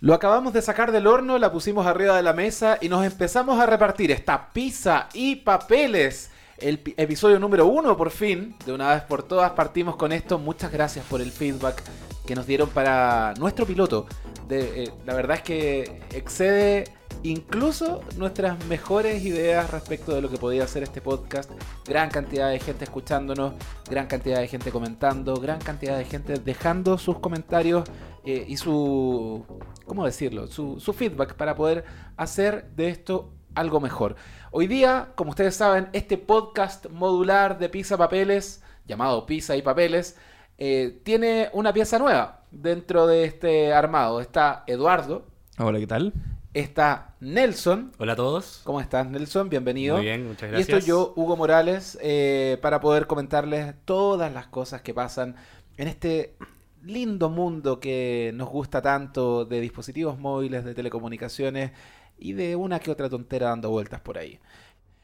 Lo acabamos de sacar del horno, la pusimos arriba de la mesa y nos empezamos a repartir esta pizza y papeles. El pi- episodio número uno, por fin, de una vez por todas, partimos con esto. Muchas gracias por el feedback que nos dieron para nuestro piloto. De, eh, la verdad es que excede incluso nuestras mejores ideas respecto de lo que podía hacer este podcast. Gran cantidad de gente escuchándonos, gran cantidad de gente comentando, gran cantidad de gente dejando sus comentarios eh, y su, ¿cómo decirlo? Su, su feedback para poder hacer de esto algo mejor. Hoy día, como ustedes saben, este podcast modular de Pizza Papeles, llamado Pizza y Papeles, eh, tiene una pieza nueva dentro de este armado. Está Eduardo, Hola, ¿qué tal? está Nelson. Hola a todos. ¿Cómo estás, Nelson? Bienvenido. Muy bien, muchas Y gracias. estoy yo, Hugo Morales, eh, para poder comentarles todas las cosas que pasan en este lindo mundo que nos gusta tanto de dispositivos móviles, de telecomunicaciones y de una que otra tontera dando vueltas por ahí.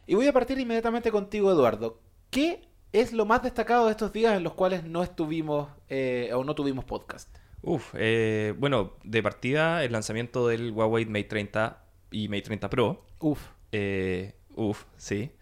Y voy a partir inmediatamente contigo, Eduardo. ¿Qué es lo más destacado de estos días en los cuales no estuvimos eh, o no tuvimos podcast? Uf, eh, bueno, de partida el lanzamiento del Huawei Mate 30 y Mate 30 Pro. Uf, Eh, uf, sí.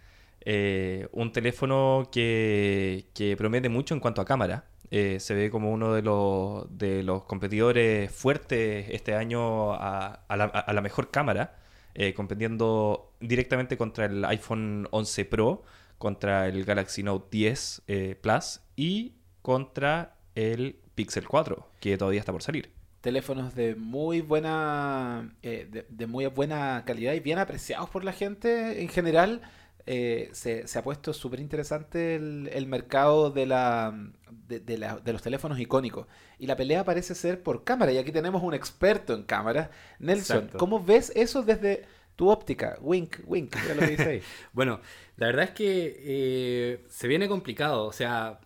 Un teléfono que, que promete mucho en cuanto a cámara. Eh, se ve como uno de los, de los competidores fuertes este año a, a la, mejor cámara, eh, compitiendo directamente contra el iPhone 11 Pro, contra el Galaxy Note 10 eh, Plus y contra el Pixel 4, que todavía está por salir. teléfonos de muy buena eh, de muy buena calidad y bien apreciados por la gente en general eh, se, se ha puesto súper interesante el, el mercado de la, de, de la- de los teléfonos icónicos y la pelea parece ser por cámara y aquí tenemos un experto en cámaras Nelson Exacto. ¿cómo ves eso desde tu óptica? Wink, wink, ya lo que dice ahí. Bueno, la verdad es que eh, se viene complicado, o sea,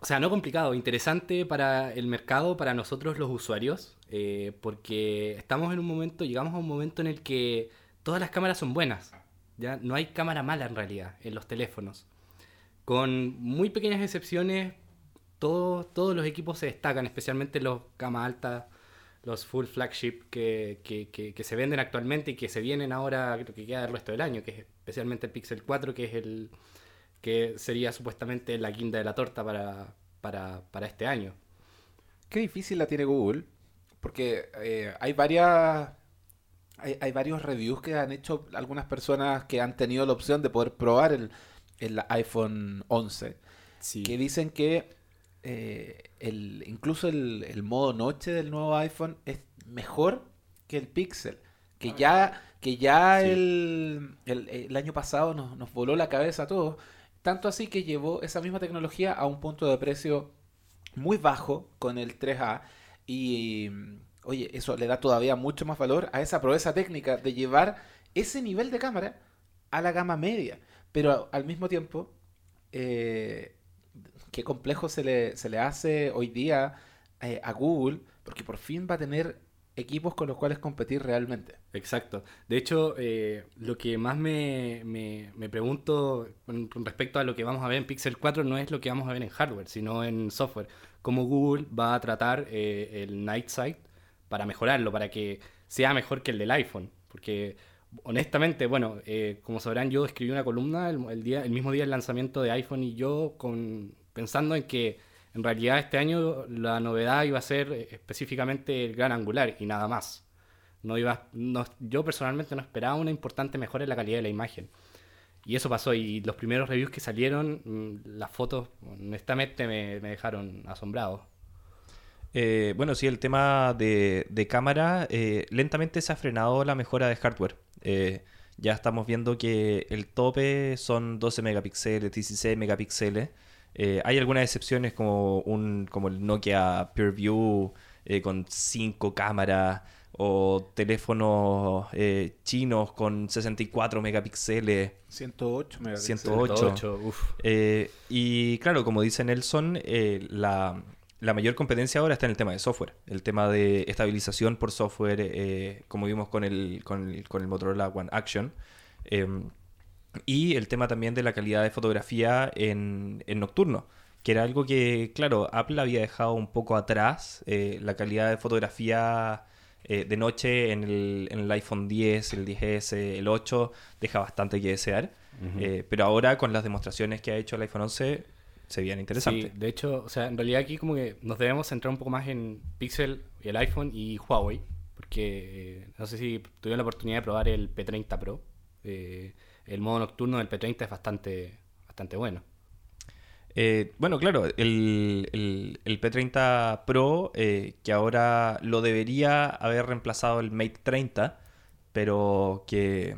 o sea, no complicado, interesante para el mercado, para nosotros los usuarios, eh, porque estamos en un momento, llegamos a un momento en el que todas las cámaras son buenas, ya no hay cámara mala en realidad en los teléfonos. Con muy pequeñas excepciones, todos, los equipos se destacan, especialmente los gama alta, los full flagship que, que- que- se venden actualmente y que se vienen ahora, creo que queda el resto del año, que es especialmente el Pixel 4, que es el que sería supuestamente la guinda de la torta para, para, para este año. Qué difícil la tiene Google, porque eh, hay varias, hay, hay varios reviews que han hecho algunas personas que han tenido la opción de poder probar el, el iPhone 11, Sí. que dicen que eh, el, incluso el, el modo noche del nuevo iPhone es mejor que el Pixel, que ya, que ya Sí. el, el- el año pasado nos, nos voló la cabeza a todos, tanto así que llevó esa misma tecnología a un punto de precio muy bajo con el 3A y oye, eso le da todavía mucho más valor a esa proeza técnica de llevar ese nivel de cámara a la gama media, pero al mismo tiempo eh, qué complejo se le, se le hace hoy día eh, a Google porque por fin va a tener equipos con los cuales competir realmente. Exacto. De hecho, eh, lo que más me, me- me pregunto con, respecto a lo que vamos a ver en Pixel 4 no es lo que vamos a ver en hardware, sino en software. Cómo Google va a tratar el Night Sight para mejorarlo, para que sea mejor que el del iPhone. Porque, honestamente, bueno, eh, como sabrán, yo escribí una columna el, el día, el mismo día del lanzamiento de iPhone y yo con, pensando en que en realidad este año la novedad iba a ser eh, específicamente el gran angular y nada más. No iba, no- yo personalmente no esperaba una importante mejora en la calidad de la imagen. Y eso pasó. Y los primeros reviews que salieron, mm, las fotos, honestamente me, me dejaron asombrado. Eh, bueno, sí, el tema de, de cámara, eh, lentamente se ha frenado la mejora de hardware. Eh, ya estamos viendo que el tope son 12 megapíxeles, 16 megapíxeles. Eh, hay algunas excepciones como, un, como el Nokia PureView eh, con 5 cámaras o teléfonos eh, chinos con 64 megapíxeles. 108 megapíxeles. 108. 108, uf. Eh, y claro, como dice Nelson, eh, la, la mayor competencia ahora está en el tema de software, el tema de estabilización por software, eh, como vimos con el, con el, con el Motorola One Action. em, y el tema también de la calidad de fotografía en, en nocturno, que era algo que, claro, Apple había dejado un poco atrás, eh, la calidad de fotografía eh, de noche en el, en el iPhone 10, el 10S, el 8, deja bastante que desear. Pero ahora con las demostraciones que ha hecho el iPhone 11 se veían interesantes. Sí, de hecho, o sea, en realidad aquí como que nos debemos centrar un poco más en Pixel, el iPhone y Huawei, porque eh, no sé si tuvieron la oportunidad de probar el P30 Pro. Eh, el modo nocturno del P30 es bastante, bastante bueno. Eh, bueno, claro, el, el- el P30 Pro, eh, que ahora lo debería haber reemplazado el Mate 30, pero que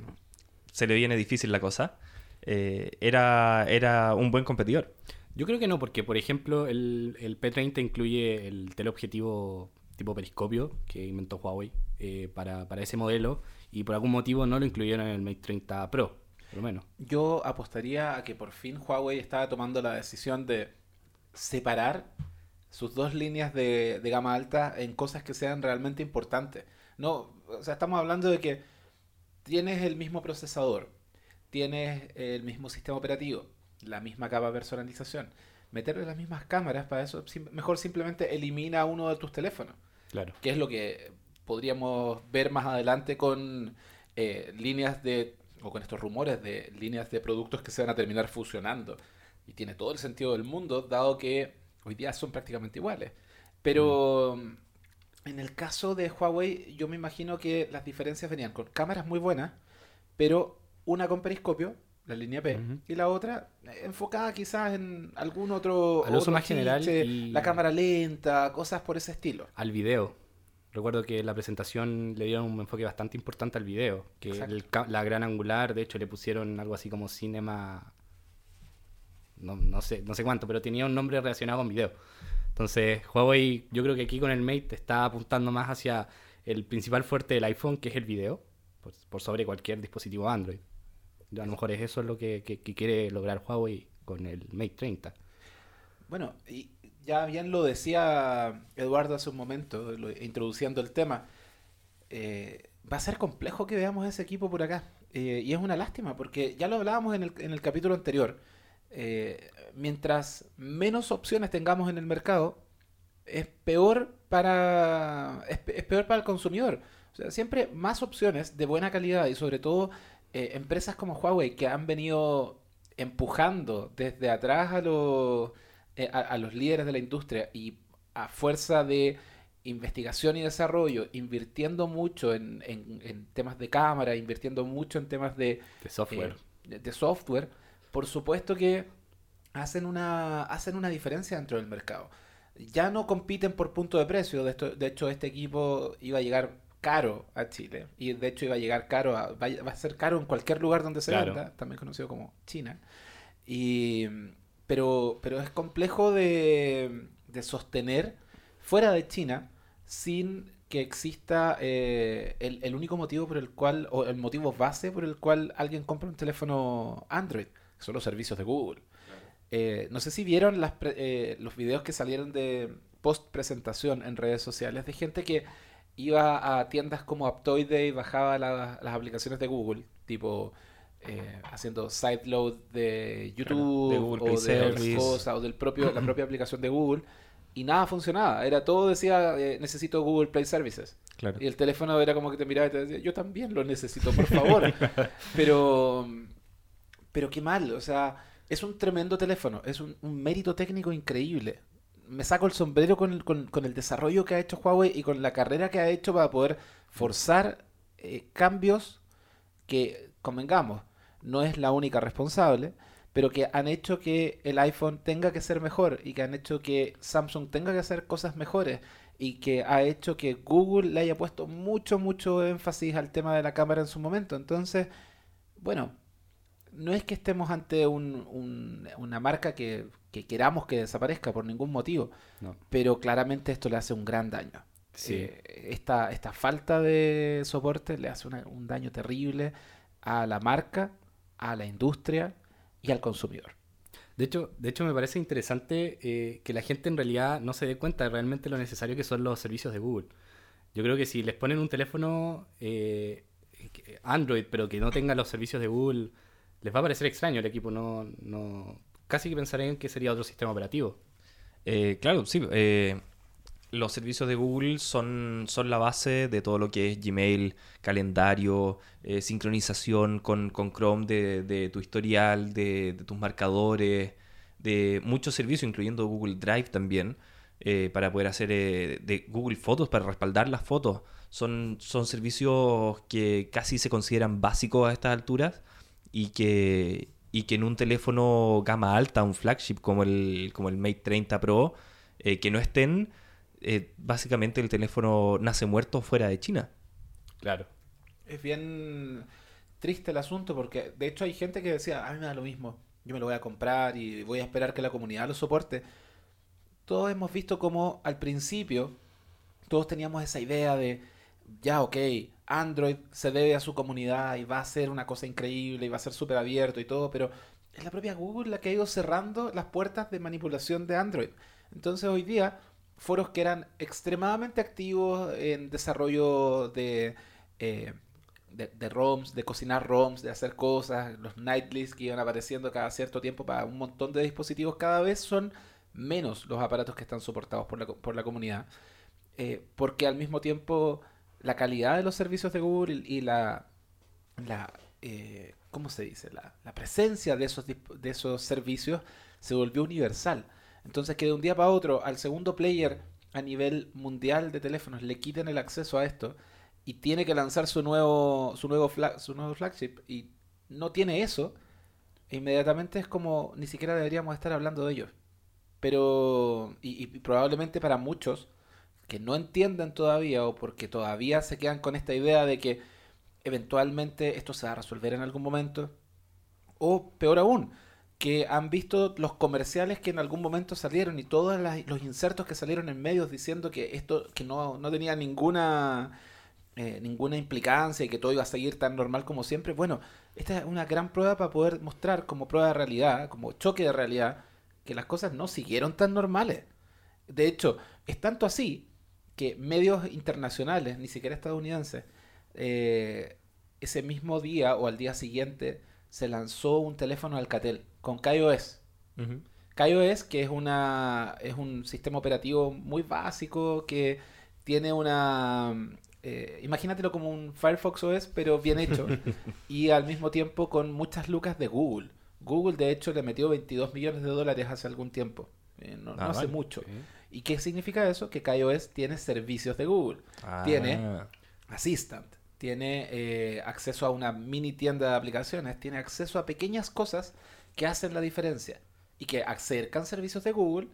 se le viene difícil la cosa, eh, era, era un buen competidor. Yo creo que no, porque por ejemplo el, el P30 incluye el teleobjetivo tipo periscopio que inventó Huawei eh, para, para ese modelo y por algún motivo no lo incluyeron en el Mate 30 Pro, por lo menos. Yo apostaría a que por fin Huawei estaba tomando la decisión de separar sus dos líneas de, de gama alta en cosas que sean realmente importantes. No, o sea, estamos hablando de que tienes el mismo procesador, tienes el mismo sistema operativo, la misma capa de personalización. Meterle las mismas cámaras para eso, mejor simplemente elimina uno de tus teléfonos Claro. que es lo que podríamos ver más adelante con eh, líneas de, o con estos rumores de líneas de productos que se van a terminar fusionando. Y tiene todo el sentido del mundo, dado que hoy día son prácticamente iguales. Pero en el caso de Huawei, yo me imagino que las diferencias venían con cámaras muy buenas, pero una con periscopio, la línea P, y la otra eh, enfocada quizás en algún otro, Al uso otro más general y- la cámara lenta, cosas por ese estilo. Al video. Recuerdo que la presentación le dieron un enfoque bastante importante al video, que el la gran angular, de hecho le pusieron algo así como cinema no, no sé, no sé cuánto, pero tenía un nombre relacionado con video. Entonces, Huawei, yo creo que aquí con el Mate está apuntando más hacia el principal fuerte del iPhone, que es el video, por, por sobre cualquier dispositivo Android. A lo mejor es eso lo que, que- quiere lograr Huawei con el Mate 30. Bueno, y ya bien lo decía Eduardo hace un momento, introduciendo el tema. eh, va a ser complejo que veamos ese equipo por acá. eh, y es una lástima, porque ya lo hablábamos en el, en el capítulo anterior. eh, mientras menos opciones tengamos en el mercado, es peor para es, es peor para el consumidor. O sea, siempre más opciones de buena calidad y sobre todo eh, empresas como Huawei que han venido empujando desde atrás a los eh, a, a los líderes de la industria y a fuerza de investigación y desarrollo, invirtiendo mucho en, en- en temas de cámara, invirtiendo mucho en temas de, De software. eh, de, de software, por supuesto que hacen una, hacen una diferencia dentro del mercado. Ya no compiten por punto de precio, de, esto- de hecho este equipo iba a llegar caro a Chile y de hecho iba a llegar caro, a, va, a- va a ser caro en cualquier lugar donde se Claro. venda, también conocido como China. Y, pero, pero es complejo de, de sostener fuera de China sin que exista eh, el, el único motivo por el cual, o el motivo base por el cual alguien compra un teléfono Android, que son los servicios de Google. Eh, no sé si vieron las pre- eh, los videos que salieron de post presentación en redes sociales de gente que iba a tiendas como Aptoide y bajaba la- las aplicaciones de Google, tipo eh, haciendo sideload de YouTube de Google o Play de o del propio, la propia aplicación de Google y nada funcionaba. Era todo decía eh, necesito Google Play Services. Claro. Y el teléfono era como que te miraba y te decía, yo también lo necesito, por favor. pero, pero qué mal, o sea, es un tremendo teléfono, es un, un mérito técnico increíble. Me saco el sombrero con el, con, con el desarrollo que ha hecho Huawei y con la carrera que ha hecho para poder forzar eh, cambios que, convengamos, no es la única responsable, pero que han hecho que el iPhone tenga que ser mejor y que han hecho que Samsung tenga que hacer cosas mejores y que ha hecho que Google le haya puesto mucho, mucho énfasis al tema de la cámara en su momento. Entonces, bueno, no es que estemos ante un- un- una marca que, que queramos que desaparezca por ningún motivo, No. pero claramente esto le hace un gran daño. Sí. Eh, esta, esta falta de soporte le hace una- un daño terrible a la marca, a la industria y al consumidor. De hecho, de hecho me parece interesante eh, que la gente en realidad no se dé cuenta de realmente lo necesario que son los servicios de Google. Yo creo que si les ponen un teléfono eh, Android, pero que no tenga los servicios de Google, les va a parecer extraño el equipo. No, no, casi que pensarían que sería otro sistema operativo. Eh, claro, sí. eh, los servicios de Google son, son la base de todo lo que es Gmail, calendario, eh, sincronización con, con Chrome de, de tu historial, de, tus marcadores, de muchos servicios, incluyendo Google Drive también, para poder hacer de Google Fotos, para respaldar las fotos. Son, son servicios que casi se consideran básicos a estas alturas y que, y que en un teléfono gama alta, un flagship como el, como el Mate 30 Pro, eh, que no estén, eh, básicamente el teléfono nace muerto fuera de China. Claro. Es bien triste el asunto porque de hecho hay gente que decía, a mí me da lo mismo, yo me lo voy a comprar y voy a esperar que la comunidad lo soporte. Todos hemos visto como al principio todos teníamos esa idea de, ya ok, Android se debe a su comunidad y va a ser una cosa increíble y va a ser súper abierto y todo, pero es la propia Google la que ha ido cerrando las puertas de manipulación de Android. Entonces hoy día, foros que eran extremadamente activos en desarrollo de, eh, de, ROMs, de cocinar ROMs, de hacer cosas, los nightlists que iban apareciendo cada cierto tiempo para un montón de dispositivos, cada vez son menos los aparatos que están soportados por la, por la comunidad. Eh, porque al mismo tiempo la calidad de los servicios de Google y la, la eh, ¿cómo se dice? La, la presencia de esos, de esos servicios se volvió universal. Entonces que de un día para otro al segundo player a nivel mundial de teléfonos le quiten el acceso a esto y tiene que lanzar su nuevo su nuevo su nuevo flagship y no tiene eso, inmediatamente es como ni siquiera deberíamos estar hablando de ellos. Pero y probablemente para muchos que no entienden todavía o porque todavía se quedan con esta idea de que eventualmente esto se va a resolver en algún momento. O peor aún, que han visto los comerciales que en algún momento salieron y todos los insertos que salieron en medios diciendo que esto que no, no tenía ninguna eh, ninguna implicancia y que todo iba a seguir tan normal como siempre. Bueno, esta es una gran prueba para poder mostrar como prueba de realidad, como choque de realidad, que las cosas no siguieron tan normales. De hecho, es tanto así que medios internacionales, ni siquiera estadounidenses, eh, ese mismo día o al día siguiente se lanzó un teléfono Alcatel con KaiOS. Ujú. KaiOS, que es una es un sistema operativo muy básico que tiene una eh, imagínatelo como un Firefox OS, pero bien hecho y al mismo tiempo con muchas lucas de Google. Google de hecho le metió 22 millones de dólares hace algún tiempo, eh, no, no Ah, hace vale. mucho. ¿Y qué significa eso? Que KaiOS tiene servicios de Google. Tiene Ah, Assistant, tiene eh, acceso a una mini tienda de aplicaciones, tiene acceso a pequeñas cosas que hacen la diferencia y que acercan servicios de Google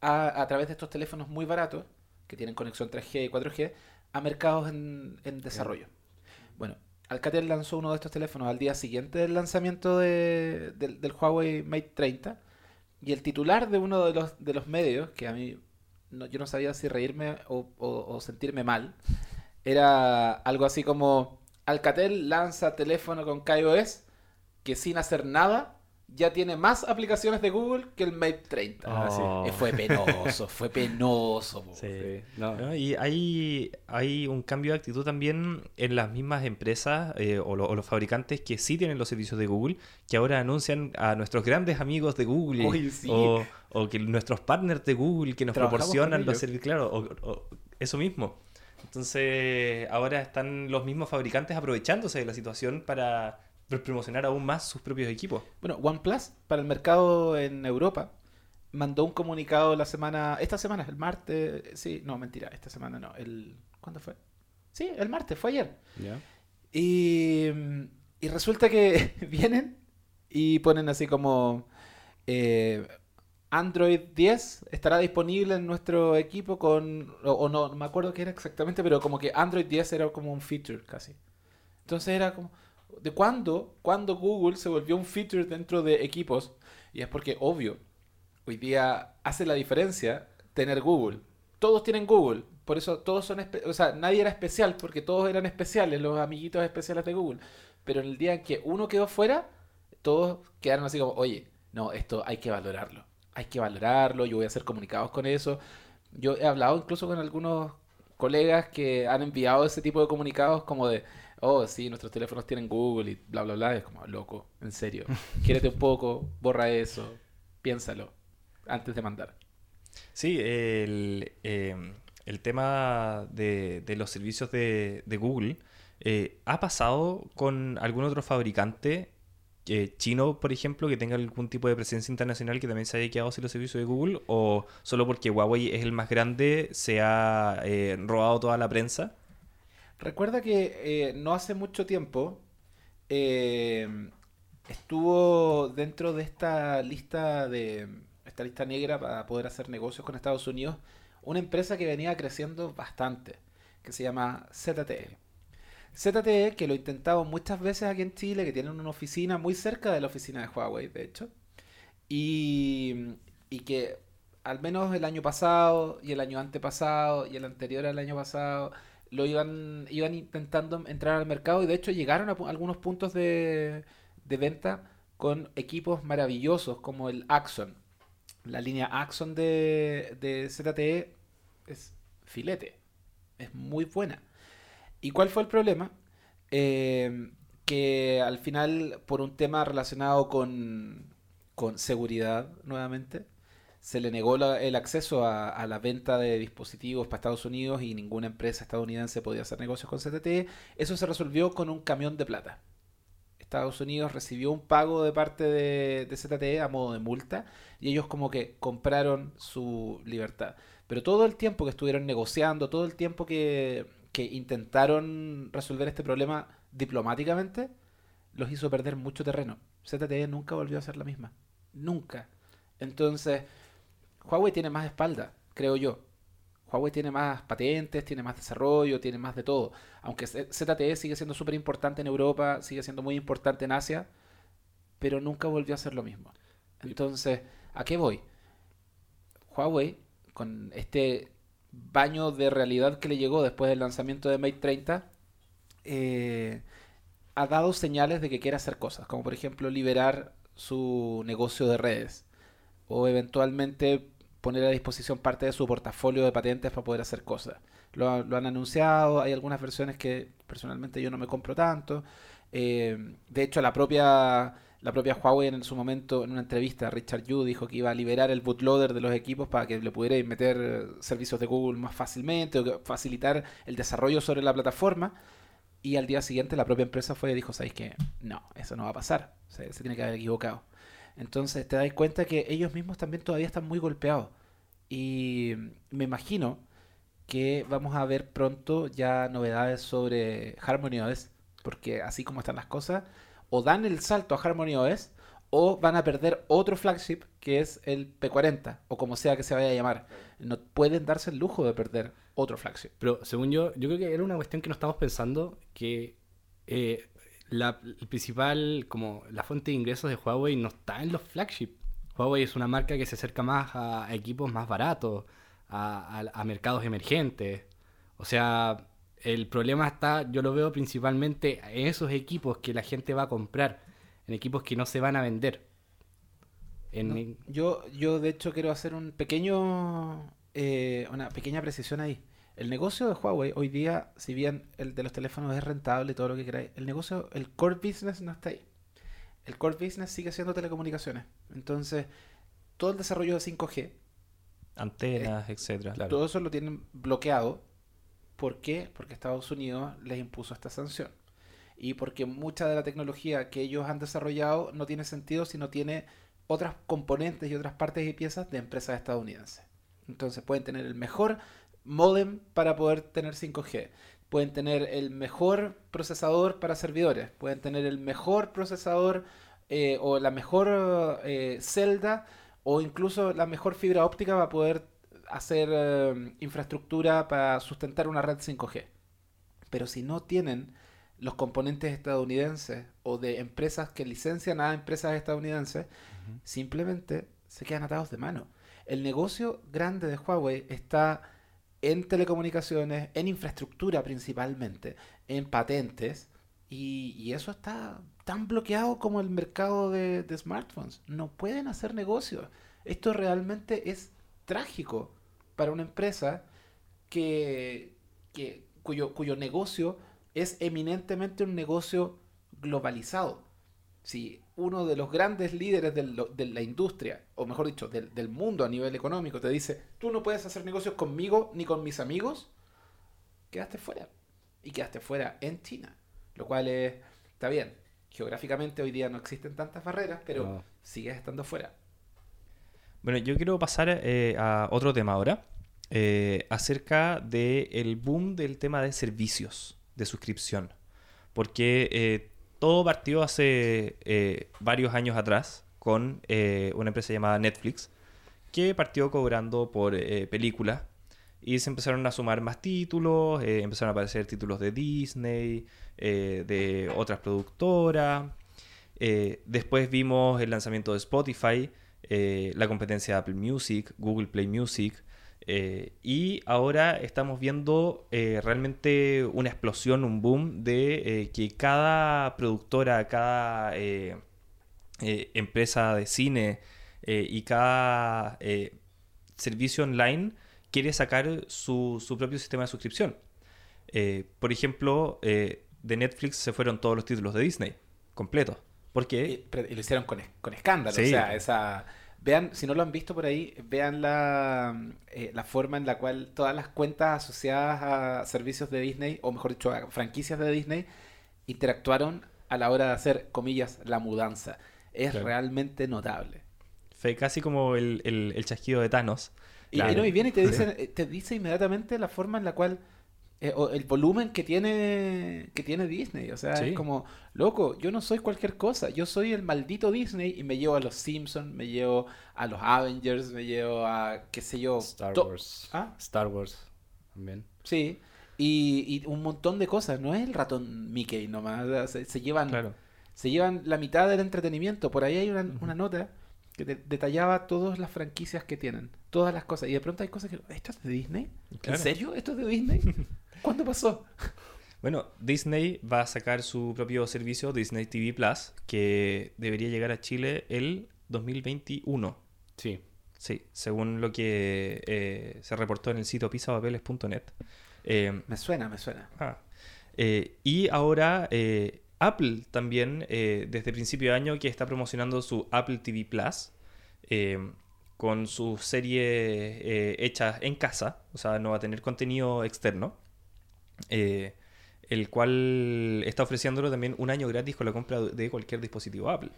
a, a través de estos teléfonos muy baratos que tienen conexión 3G y 4G a mercados en, en desarrollo. Bueno, Alcatel lanzó uno de estos teléfonos al día siguiente del lanzamiento de- del, del Huawei Mate 30 y el titular de uno de los, de los medios, que a mí yo no sabía si reírme o, o- o sentirme mal, era algo así como Alcatel lanza teléfono con KaiOS que sin hacer nada ya tiene más aplicaciones de Google que el Mate 30. Ah, sí. Eh, Fue penoso, fue penoso. Sí. Sí, no. Y hay, hay un cambio de actitud también en las mismas empresas eh, o, lo- o los fabricantes que sí tienen los servicios de Google, que ahora anuncian a nuestros grandes amigos de Google Uy, sí. o, o que nuestros partners de Google que nos proporcionan los servicios, claro, o- o eso mismo. Entonces, ahora están los mismos fabricantes aprovechándose de la situación para promocionar aún más sus propios equipos. Bueno, OnePlus para el mercado en Europa mandó un comunicado la semana, esta semana, el martes, sí, no, mentira, esta semana no, el, ¿cuándo fue? Sí, el martes, fue ayer. ¿Ya? Y, y resulta que vienen y ponen así como eh, Android 10 estará disponible en nuestro equipo con, o, o no, no me acuerdo qué era exactamente, pero como que Android 10 era como un feature casi. Entonces era como, ¿de cuándo? ¿Cuándo Google se volvió un feature dentro de equipos? Y es porque, obvio, hoy día hace la diferencia tener Google. Todos tienen Google, por eso todos son, o sea, nadie era especial porque todos eran especiales, los amiguitos especiales de Google. Pero en el día en que uno quedó fuera, todos quedaron así como, oye, no, esto hay que valorarlo. Hay que valorarlo, yo voy a hacer comunicados con eso. Yo he hablado incluso con algunos colegas que han enviado ese tipo de comunicados como de, oh, sí, nuestros teléfonos tienen Google y bla, bla, bla. Es como, loco, en serio. Quiérete un poco, borra eso, piénsalo antes de mandar. Sí, el, eh, el tema de, de los servicios de, de Google, eh, ¿ha pasado con algún otro fabricante eh, chino, por ejemplo, que tenga algún tipo de presencia internacional que también se haya quedado sin los servicios de Google? ¿O solo porque Huawei es el más grande se ha eh, robado toda la prensa? Recuerda que eh, no hace mucho tiempo eh, estuvo dentro de esta lista de esta lista negra para poder hacer negocios con Estados Unidos una empresa que venía creciendo bastante, que se llama ZTE. ZTE, que lo he intentado muchas veces aquí en Chile, que tienen una oficina muy cerca de la oficina de Huawei, de hecho, y, y que al menos el año pasado y el año antepasado y el anterior al año pasado lo iban, iban intentando entrar al mercado y de hecho llegaron a algunos puntos de, de venta con equipos maravillosos como el Axon. La línea Axon de, de ZTE es filete, es muy buena. ¿Y cuál fue el problema? Eh, que al final, por un tema relacionado con, con seguridad, nuevamente, se le negó el acceso a, a la venta de dispositivos para Estados Unidos y ninguna empresa estadounidense podía hacer negocios con ZTE. Eso se resolvió con un camión de plata. Estados Unidos recibió un pago de parte de, de ZTE a modo de multa y ellos como que compraron su libertad. Pero todo el tiempo que estuvieron negociando, todo el tiempo que, que intentaron resolver este problema diplomáticamente, los hizo perder mucho terreno. ZTE nunca volvió a ser la misma. Nunca. Entonces, Huawei tiene más espalda, creo yo. Huawei tiene más patentes, tiene más desarrollo, tiene más de todo. Aunque ZTE sigue siendo súper importante en Europa, sigue siendo muy importante en Asia, pero nunca volvió a ser lo mismo. Entonces, ¿a qué voy? Huawei, con este baño de realidad que le llegó después del lanzamiento de Mate 30, eh, ha dado señales de que quiere hacer cosas, como por ejemplo liberar su negocio de redes o eventualmente poner a disposición parte de su portafolio de patentes para poder hacer cosas. Lo, ha- lo han anunciado, hay algunas versiones que personalmente yo no me compro tanto. Eh, de hecho, la propia, la propia Huawei en su momento, en una entrevista, Richard Yu dijo que iba a liberar el bootloader de los equipos para que le pudierais meter servicios de Google más fácilmente o que facilitar el desarrollo sobre la plataforma. Y al día siguiente la propia empresa fue y dijo, ¿sabéis qué? No, eso no va a pasar. Se tiene que haber equivocado. Entonces te das cuenta que ellos mismos también todavía están muy golpeados. Y me imagino que vamos a ver pronto ya novedades sobre Harmony OS, porque así como están las cosas, o dan el salto a Harmony OS o van a perder otro flagship que es el P40 o como sea que se vaya a llamar. No pueden darse el lujo de perder otro flagship. Pero según yo, yo creo que era una cuestión que no estamos pensando que eh, la el principal, como la fuente de ingresos de Huawei no está en los flagship. Huawei es una marca que se acerca más a equipos más baratos, a, a- a mercados emergentes. O sea, el problema está, yo lo veo principalmente en esos equipos que la gente va a comprar, en equipos que no se van a vender. En, ¿no? Yo, yo de hecho quiero hacer un pequeño, eh, una pequeña precisión ahí. El negocio de Huawei hoy día, si bien el de los teléfonos es rentable y todo lo que queráis, el negocio, el core business no está ahí. El core business sigue siendo telecomunicaciones. Entonces, todo el desarrollo de 5G, Antenas, etcétera. Claro. todo eso lo tienen bloqueado. ¿Por qué? Porque Estados Unidos les impuso esta sanción. Y porque mucha de la tecnología que ellos han desarrollado no tiene sentido si no tiene otras componentes y otras partes y piezas de empresas estadounidenses. Entonces pueden tener el mejor modem para poder tener 5G. Pueden tener el mejor procesador para servidores. Pueden tener el mejor procesador eh, o la mejor eh, celda o incluso la mejor fibra óptica para poder hacer eh, infraestructura para sustentar una red 5G. Pero si no tienen los componentes estadounidenses o de empresas que licencian a empresas estadounidenses, simplemente se quedan atados de mano. El negocio grande de Huawei está en telecomunicaciones, en infraestructura principalmente, en patentes, y, eso está tan bloqueado como el mercado de, de smartphones. No pueden hacer negocios. Esto realmente es trágico para una empresa que, que- cuyo, cuyo negocio es eminentemente un negocio globalizado. Si uno de los grandes líderes del- de la industria, o mejor dicho, del, del mundo a nivel económico, te dice, tú no puedes hacer negocios conmigo ni con mis amigos, quedaste fuera. Y quedaste fuera en China. Lo cual es, está bien. Geográficamente hoy día no existen tantas barreras, pero No. sigues estando fuera. Bueno, yo quiero pasar eh, a otro tema ahora, eh, acerca del boom del tema de servicios de suscripción. Porque eh, todo partió hace eh, varios años atrás con eh, una empresa llamada Netflix, que partió cobrando por eh, películas y se empezaron a sumar más títulos, empezaron a aparecer títulos de Disney, de otras productoras. Después vimos el lanzamiento de Spotify, la competencia de Apple Music, Google Play Music. Eh, y ahora estamos viendo eh, realmente una explosión, un boom de eh, que cada productora, cada empresa de cine y cada servicio online quiere sacar su, su propio sistema de suscripción. Por ejemplo, de Netflix se fueron todos los títulos de Disney, completos. ¿Por Y, y lo hicieron con, con escándalo. Sí. O sea, esa. Vean, si no lo han visto por ahí, vean la, eh, la forma en la cual todas las cuentas asociadas a servicios de Disney, o mejor dicho, a franquicias de Disney, interactuaron a la hora de hacer, comillas, la mudanza. Es Claro. realmente notable. Fue casi como el, el- el chasquido de Thanos. Y, Claro. y no, y viene y te dice, eh, te dice inmediatamente la forma en la cual, eh, o el volumen que tiene, que tiene Disney. O sea, Sí. es como, loco, yo no soy cualquier cosa, yo soy el maldito Disney y me llevo a los Simpsons, me llevo a los Avengers, me llevo a, qué sé yo, Star Wars. ¿Ah? Star Wars también. Sí. Y, y un montón de cosas, no es el ratón Mickey nomás, o sea, se, se llevan Claro. se llevan la mitad del entretenimiento. Por ahí hay una, una nota que de- detallaba todas las franquicias que tienen, todas las cosas. Y de pronto hay cosas que, ¿esto es de Disney? Claro. ¿En serio? ¿Esto es de Disney? ¿Cuándo pasó? Bueno, Disney va a sacar su propio servicio, Disney TV Plus, que debería llegar a Chile el 2021. Sí. Sí, según lo que eh, se reportó en el sitio pisapapeles.net. Eh, Me suena, me suena. ah, eh, y ahora Apple también, desde principio de año, que está promocionando su Apple TV Plus, con sus series eh, hechas en casa, o sea, no va a tener contenido externo, eh, el cual está ofreciéndolo también un año gratis con la compra de cualquier dispositivo Apple.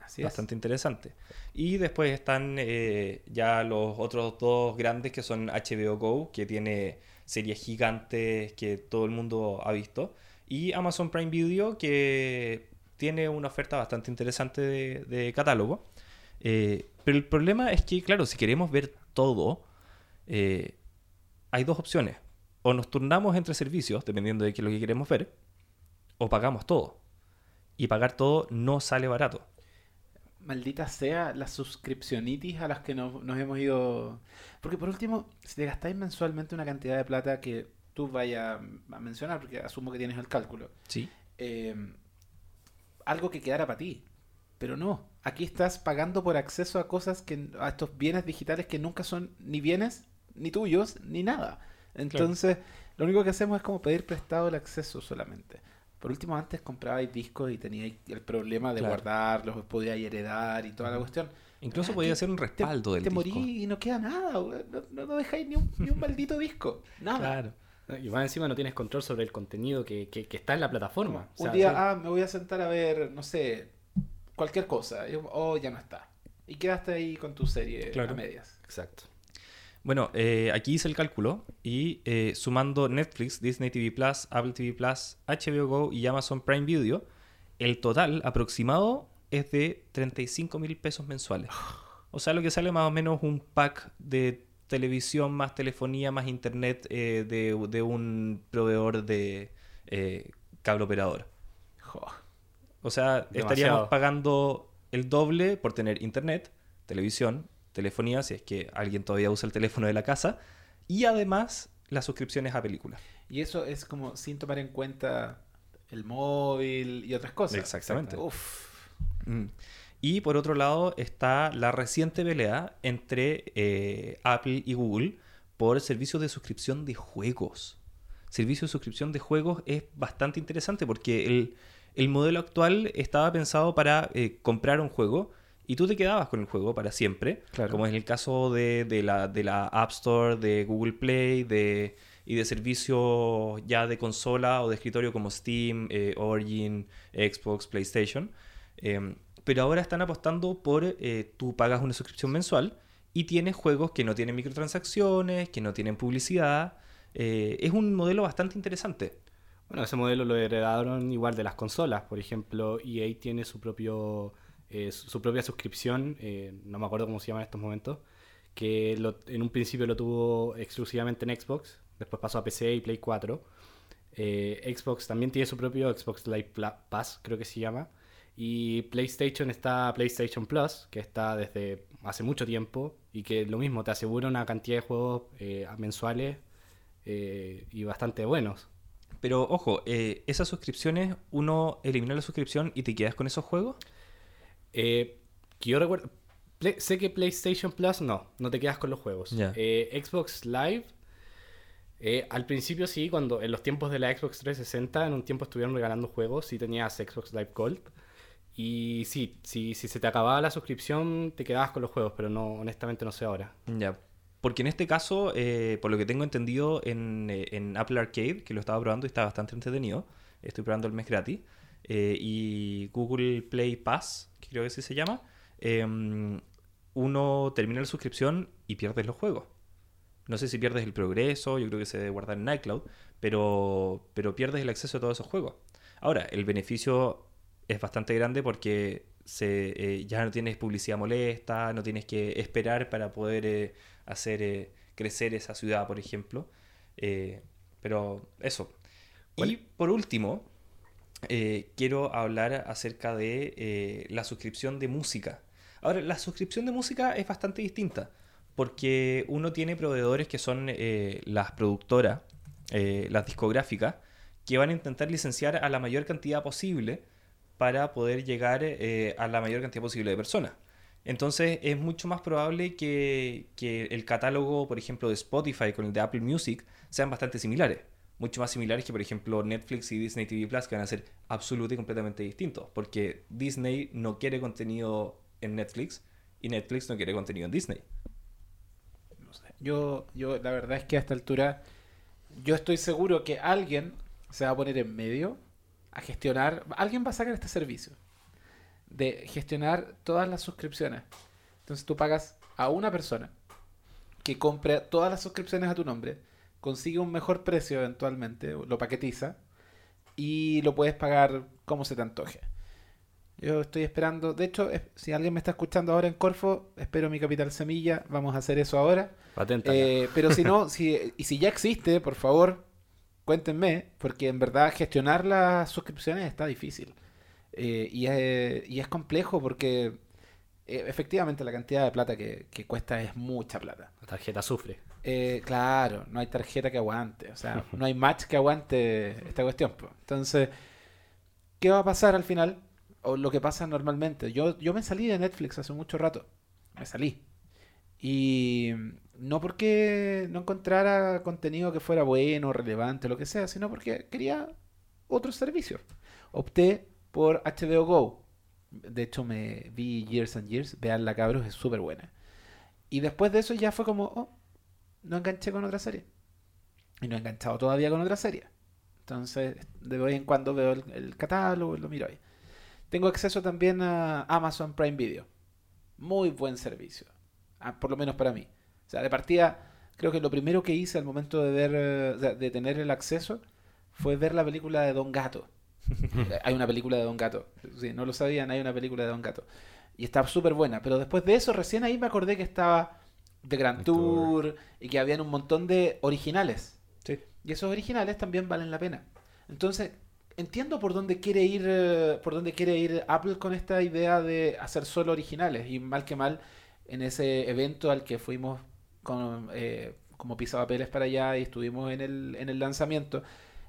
Así es. Bastante interesante. Y después están eh, ya los otros dos grandes que son HBO Go, que tiene series gigantes que todo el mundo ha visto. Y Amazon Prime Video, que tiene una oferta bastante interesante de, de catálogo. Eh, pero el problema es que, claro, si queremos ver todo, eh, hay dos opciones. O nos turnamos entre servicios, dependiendo de qué es lo que queremos ver, o pagamos todo. Y pagar todo no sale barato. Maldita sea las suscripcionitis a las que nos, nos hemos ido. Porque por último, si te gastáis mensualmente una cantidad de plata que tú vayas a mencionar, porque asumo que tienes el cálculo, Sí. eh, algo que quedara para ti. Pero no, aquí estás pagando por acceso a cosas que a estos bienes digitales que nunca son ni bienes, ni tuyos, ni nada. Entonces, lo único que hacemos es como pedir prestado el acceso solamente. Por último, antes comprabais discos y teníais el problema de Claro. guardarlos, podíais heredar y toda la cuestión. Incluso Ah, podía te- ser un Te, respaldo del te disco. morí y no queda nada, no, no, no dejáis ni un, ni un maldito disco. Nada. Claro. Y más encima no tienes control sobre el contenido que, que- que está en la plataforma. O Un día, sí. ah, me voy a sentar a ver, no sé, cualquier cosa. Y, oh, ya no está. Y quedaste ahí con tu serie Claro. a medias. Exacto. Bueno, eh, aquí hice el cálculo y eh, sumando Netflix, Disney TV Plus, Apple TV Plus, HBO Go y Amazon Prime Video, el total aproximado es de 35 mil pesos mensuales. O sea, lo que sale más o menos un pack de televisión más telefonía más internet eh, de, de un proveedor de eh, cable operador. O sea, Demasiado. estaríamos pagando el doble por tener internet, televisión, telefonía, si es que alguien todavía usa el teléfono de la casa, y además las suscripciones a películas. Y eso es como sin tomar en cuenta el móvil y otras cosas. Exactamente. Uf. Mm. Y por otro lado está la reciente pelea entre eh, Apple y Google por servicios de suscripción de juegos. Servicio de suscripción de juegos es bastante interesante porque el, El modelo actual estaba pensado para eh, comprar un juego y tú te quedabas con el juego para siempre, Claro. como es el caso de, de la, de la App Store, de Google Play de, y de servicios ya de consola o de escritorio como Steam, eh, Origin, Xbox, PlayStation. Eh, pero ahora están apostando por eh, tú pagas una suscripción mensual y tienes juegos que no tienen microtransacciones, que no tienen publicidad. Eh, es un modelo bastante interesante. Bueno, ese modelo lo heredaron igual de las consolas. Por ejemplo, EA tiene su propio eh, su propia suscripción, eh, no me acuerdo cómo se llama en estos momentos, que en un principio lo tuvo exclusivamente en Xbox, después pasó a PC y Play 4. Eh, Xbox también tiene su propio Xbox Live Pass, creo que se llama. Y PlayStation está PlayStation Plus, que está desde hace mucho tiempo y que lo mismo te asegura una cantidad de juegos mensuales y bastante buenos. Pero ojo, esas suscripciones, uno elimina la suscripción y te quedas con esos juegos. Eh, que yo recuerdo. Play- sé que PlayStation Plus no, no te quedas con los juegos. Eh, Xbox Live. eh, al principio sí, cuando en los tiempos de la Xbox 360, en un tiempo estuvieron regalando juegos, sí tenías Xbox Live Gold. Y sí, sí, si se te acababa la suscripción, te quedabas con los juegos, pero no, honestamente no sé ahora. Ya. Porque en este caso, eh, por lo que tengo entendido en, en Apple Arcade, que lo estaba probando y está bastante entretenido, estoy probando el mes gratis, eh, y Google Play Pass, creo que así se llama, em, uno termina la suscripción y pierdes los juegos. No sé si pierdes el progreso, yo creo que se debe guardar en iCloud, pero, pero pierdes el acceso a todos esos juegos. Ahora, el beneficio es bastante grande porque se, eh, ya no tienes publicidad molesta, no tienes que esperar para poder eh, hacer eh, crecer esa ciudad, por ejemplo. Pero eso. Y por último, eh, quiero hablar acerca de eh, la suscripción de música. Ahora, la suscripción de música es bastante distinta, porque uno tiene proveedores que son eh, las productoras, las discográficas, que van a intentar licenciar a la mayor cantidad posible para poder llegar a la mayor cantidad posible de personas. Entonces es mucho más probable que el catálogo, por ejemplo, de Spotify con el de Apple Music sean bastante similares. Mucho más similares que, por ejemplo, Netflix y Disney TV Plus, que van a ser absolutamente y completamente distintos. Porque Disney no quiere contenido en Netflix y Netflix no quiere contenido en Disney. No sé. Yo, yo, la verdad es que a esta altura, yo estoy seguro que alguien se va a poner en medio a gestionar. Alguien va a sacar este servicio de gestionar todas las suscripciones. Entonces tú pagas a una persona que compre todas las suscripciones a tu nombre, consigue un mejor precio eventualmente, lo paquetiza y lo puedes pagar como se te antoje. Yo estoy esperando, de hecho, si alguien me está escuchando ahora en Corfo, espero mi capital semilla, vamos a hacer eso ahora. Eh, pero si no, si, y si ya existe, por favor, cuéntenme, porque en verdad gestionar las suscripciones está difícil. Eh, y, es, y es complejo porque eh, efectivamente la cantidad de plata que, que cuesta es mucha plata. La tarjeta sufre. Eh, claro, no hay tarjeta que aguante, o sea, no hay match que aguante esta cuestión. po. Entonces, ¿qué va a pasar al final? O lo que pasa normalmente. Yo, yo me salí de Netflix hace mucho rato. Me salí. Y no porque no encontrara contenido que fuera bueno, relevante, lo que sea, sino porque quería otros servicios. Opté por HBO Go. De hecho, me vi Years and Years. Veanla, cabros, es súper buena. Y después de eso ya fue como, oh, no enganché con otra serie. Y no he enganchado todavía con otra serie. Entonces, de vez en cuando veo el, el catálogo y lo miro ahí. Tengo acceso también a Amazon Prime Video. Muy buen servicio. Ah, por lo menos para mí. O sea, de partida, creo que lo primero que hice al momento de ver, de, tener el acceso, fue ver la película de Don Gato. Hay una película de Don Gato. Sí, no lo sabían, hay una película de Don Gato. Y está súper buena. Pero después de eso, recién ahí me acordé que estaba The Grand Tour, Tour. y que habían un montón de originales. Sí. Y esos originales también valen la pena. Entonces, entiendo por dónde quiere ir eh, por dónde quiere ir Apple con esta idea de hacer solo originales. Y mal que mal, en ese evento al que fuimos con, eh, como pisapapeles para allá y estuvimos en el, en el lanzamiento,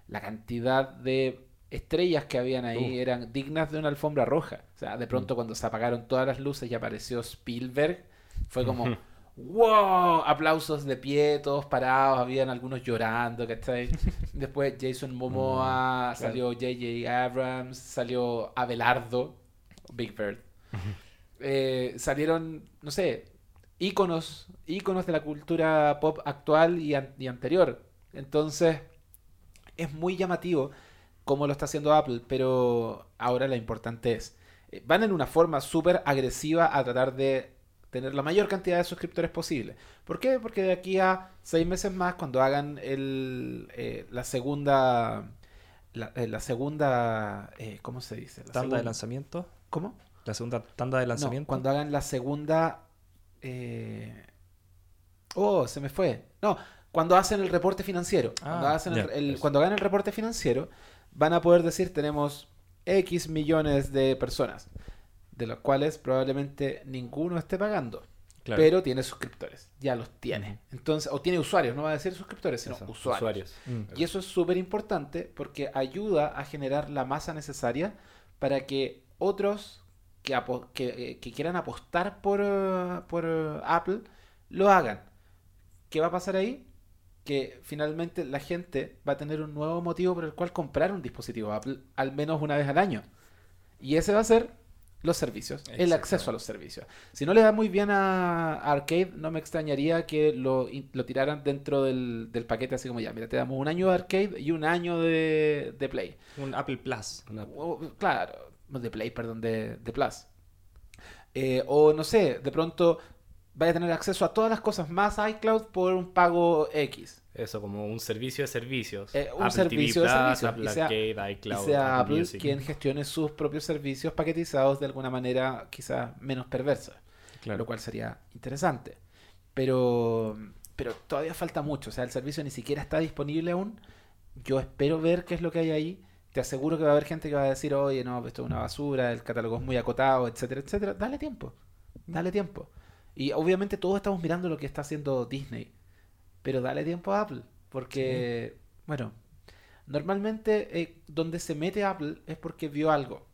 la cantidad de estrellas que habían ahí Uh. eran dignas de una alfombra roja. O sea, de pronto cuando se apagaron todas las luces y apareció Spielberg, fue como, ¡Wow! Aplausos de pie, todos parados, habían algunos llorando, ¿cachai? Después Jason Momoa, Mm, salió J.J. Abrams, salió Abelardo, Big Bird. Eh, salieron, no sé, íconos, íconos de la cultura pop actual y, an- y anterior. Entonces, es muy llamativo cómo lo está haciendo Apple, pero ahora lo importante es, eh, van en una forma súper agresiva a tratar de tener la mayor cantidad de suscriptores posible. ¿Por qué? Porque de aquí a seis meses más, cuando hagan el, eh, la segunda... La, eh, la segunda... eh, ¿Cómo se dice? La Tanda de lanzamiento. ¿Cómo? La segunda tanda de No, lanzamiento. cuando hagan la segunda... eh, Oh, se me fue. No, cuando hacen el reporte financiero. cuando, Ah, hacen ya, el, el- eso. cuando hagan el reporte financiero, van a poder decir tenemos X millones de personas, de los cuales probablemente ninguno esté pagando. Claro. Pero tiene suscriptores, ya los tiene. Entonces, o tiene usuarios, no va a decir suscriptores, sino Eso, usuarios. Mm. Y eso es súper importante porque ayuda a generar la masa necesaria para que otros que, eh, que quieran apostar por, eh, por eh, Apple lo hagan. ¿Qué va a pasar ahí? Que finalmente la gente va a tener un nuevo motivo por el cual comprar un dispositivo Apple al menos una vez al año. Y ese va a ser los servicios, el acceso a los servicios. Si no le da muy bien a Arcade, no me extrañaría que lo, lo tiraran dentro del, del paquete así como ya, mira, te damos un año de Arcade y un año de, de Play. Un Apple Plus. O- claro, de Play, perdón, de, de Plus. Eh, o no sé, de pronto vaya a tener acceso a todas las cosas más iCloud por un pago X. Eso, como un servicio de servicios. Eh, un Apple servicio TV de servicios, Apple y sea- iCloud, sea Apple Apple Music. quien gestione sus propios servicios paquetizados de alguna manera quizás menos perversa, Claro. lo cual sería interesante. Pero, pero todavía falta mucho, o sea, el servicio ni siquiera está disponible aún. Yo espero ver qué es lo que hay ahí. Te aseguro que va a haber gente que va a decir, oye, no, esto es una basura, el catálogo es muy acotado, etcétera, etcétera. Dale tiempo, dale tiempo. Y obviamente todos estamos mirando lo que está haciendo Disney, pero dale tiempo a Apple, porque, bueno, normalmente eh, donde se mete Apple es porque vio algo,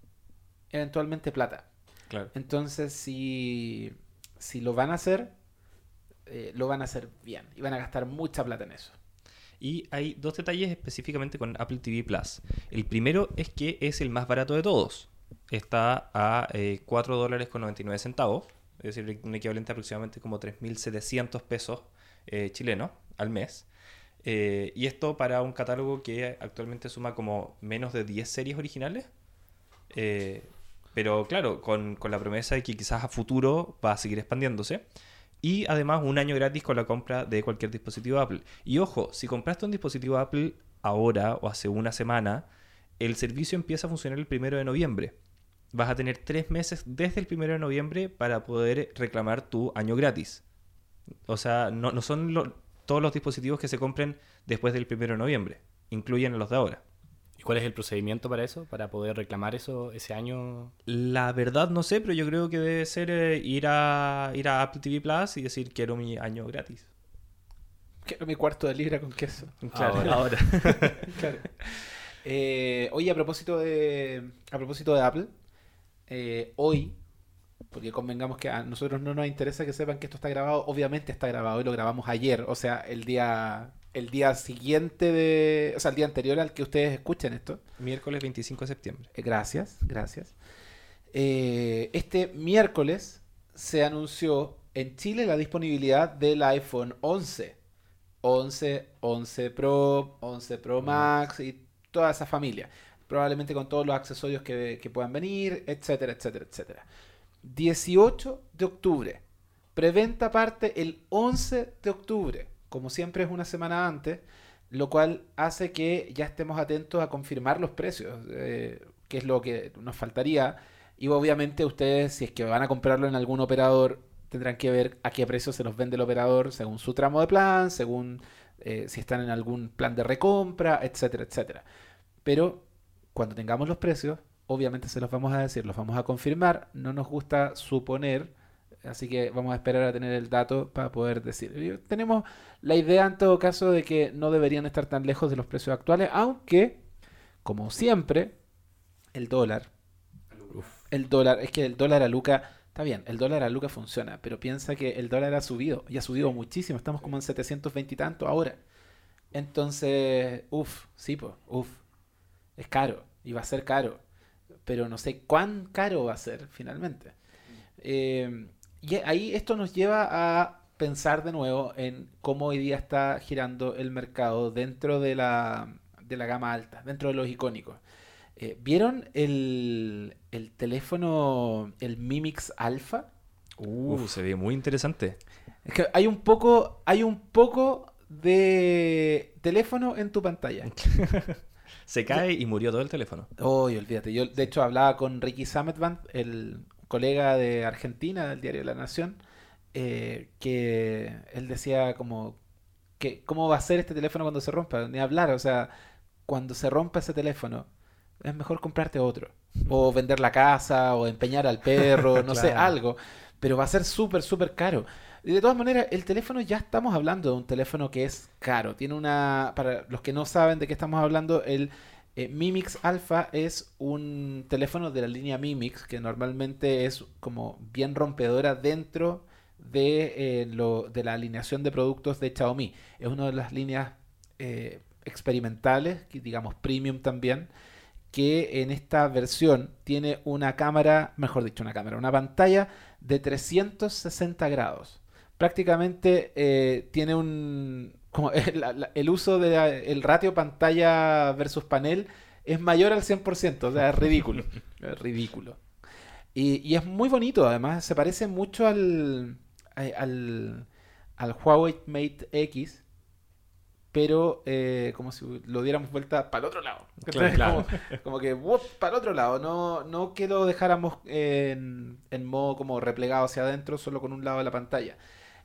eventualmente plata. Claro. Entonces, si, si lo van a hacer, eh, lo van a hacer bien y van a gastar mucha plata en eso. Y hay dos detalles específicamente con Apple TV Plus. El primero es que es el más barato de todos. Está a eh, 4 dólares con 99 centavos, es decir, un equivalente a aproximadamente como 3.700 pesos eh, chilenos al mes. Eh, y esto para un catálogo que actualmente suma como menos de 10 series originales. Eh, pero claro, con, con la promesa de que quizás a futuro va a seguir expandiéndose. Y además un año gratis con la compra de cualquier dispositivo Apple. Y ojo, si compraste un dispositivo Apple ahora o hace una semana, el servicio empieza a funcionar el primero de noviembre. Vas a tener tres meses desde el primero de noviembre para poder reclamar tu año gratis. O sea, no, no son lo- todos los dispositivos que se compren después del primero de noviembre. Incluyen los de ahora. ¿Y cuál es el procedimiento para eso? Para poder reclamar eso ese año. La verdad no sé, pero yo creo que debe ser eh, ir, a, ir a Apple TV Plus y decir quiero mi año gratis. Quiero mi cuarto de libra con queso. Claro, Ahora. ahora. Claro. Eh, oye, a propósito de a propósito de Apple, eh, hoy, porque convengamos que a nosotros no nos interesa que sepan que esto está grabado, obviamente está grabado y lo grabamos ayer, o sea, el día el día siguiente de, o sea, el día anterior al que ustedes escuchen esto. Miércoles 25 de septiembre. Eh, Gracias, gracias. Eh, este miércoles se anunció en Chile la disponibilidad del iPhone 11. 11, 11 Pro, 11 Pro Max y toda esa familia. Probablemente con todos los accesorios que, que puedan venir, etcétera, etcétera, etcétera. 18 de octubre. Preventa parte el 11 de octubre. Como siempre es una semana antes, lo cual hace que ya estemos atentos a confirmar los precios, eh, que es lo que nos faltaría. Y obviamente ustedes, si es que van a comprarlo en algún operador, tendrán que ver a qué precio se los vende el operador según su tramo de plan, según eh, si están en algún plan de recompra, etcétera, etcétera. Pero cuando tengamos los precios, obviamente se los vamos a decir, los vamos a confirmar. No nos gusta suponer, así que vamos a esperar a tener el dato para poder decir. Tenemos la idea en todo caso de que no deberían estar tan lejos de los precios actuales, aunque, como siempre, el dólar, el dólar, es que el dólar a Luca Está bien, el dólar a Lucas funciona, pero piensa que el dólar ha subido, y ha subido muchísimo, estamos como en 720 y tanto ahora. Entonces, uff, sí, pues, uff, es caro, y va a ser caro, pero no sé cuán caro va a ser finalmente. Eh, y ahí esto nos lleva a pensar de nuevo en cómo hoy día está girando el mercado dentro de la, de la gama alta, dentro de los icónicos. Eh, ¿Vieron el, el teléfono, el Mimix Alpha? Uh, se ve muy interesante. Es que hay un poco, hay un poco de teléfono en tu pantalla. se cae y murió todo el teléfono. Uy, olvídate. Yo, de hecho, hablaba con Ricky Sametband, el colega de Argentina del diario La Nación, eh, que él decía como que cómo va a ser este teléfono cuando se rompa, ni hablar, o sea, cuando se rompa ese teléfono, es mejor comprarte otro. O vender la casa, o empeñar al perro, no sé, algo. Pero va a ser súper, súper caro. De todas maneras, el teléfono ya estamos hablando de un teléfono que es caro. Tiene una. Para los que no saben de qué estamos hablando, el eh, Mimix Alpha es un teléfono de la línea Mimix que normalmente es como bien rompedora dentro de, eh, lo, de la alineación de productos de Xiaomi. Es una de las líneas eh, experimentales, digamos premium también que en esta versión tiene una cámara, mejor dicho, una cámara, una pantalla de 360 grados. Prácticamente eh, tiene un... Como el, uso del ratio pantalla versus panel es mayor al 100%, o sea, es ridículo. es ridículo. Y, y, es muy bonito, además, se parece mucho al, al, al Huawei Mate X, pero eh, como si lo diéramos vuelta para el otro lado. Como, que para el otro lado, no, no que lo dejáramos en, modo como replegado hacia adentro, solo con un lado de la pantalla.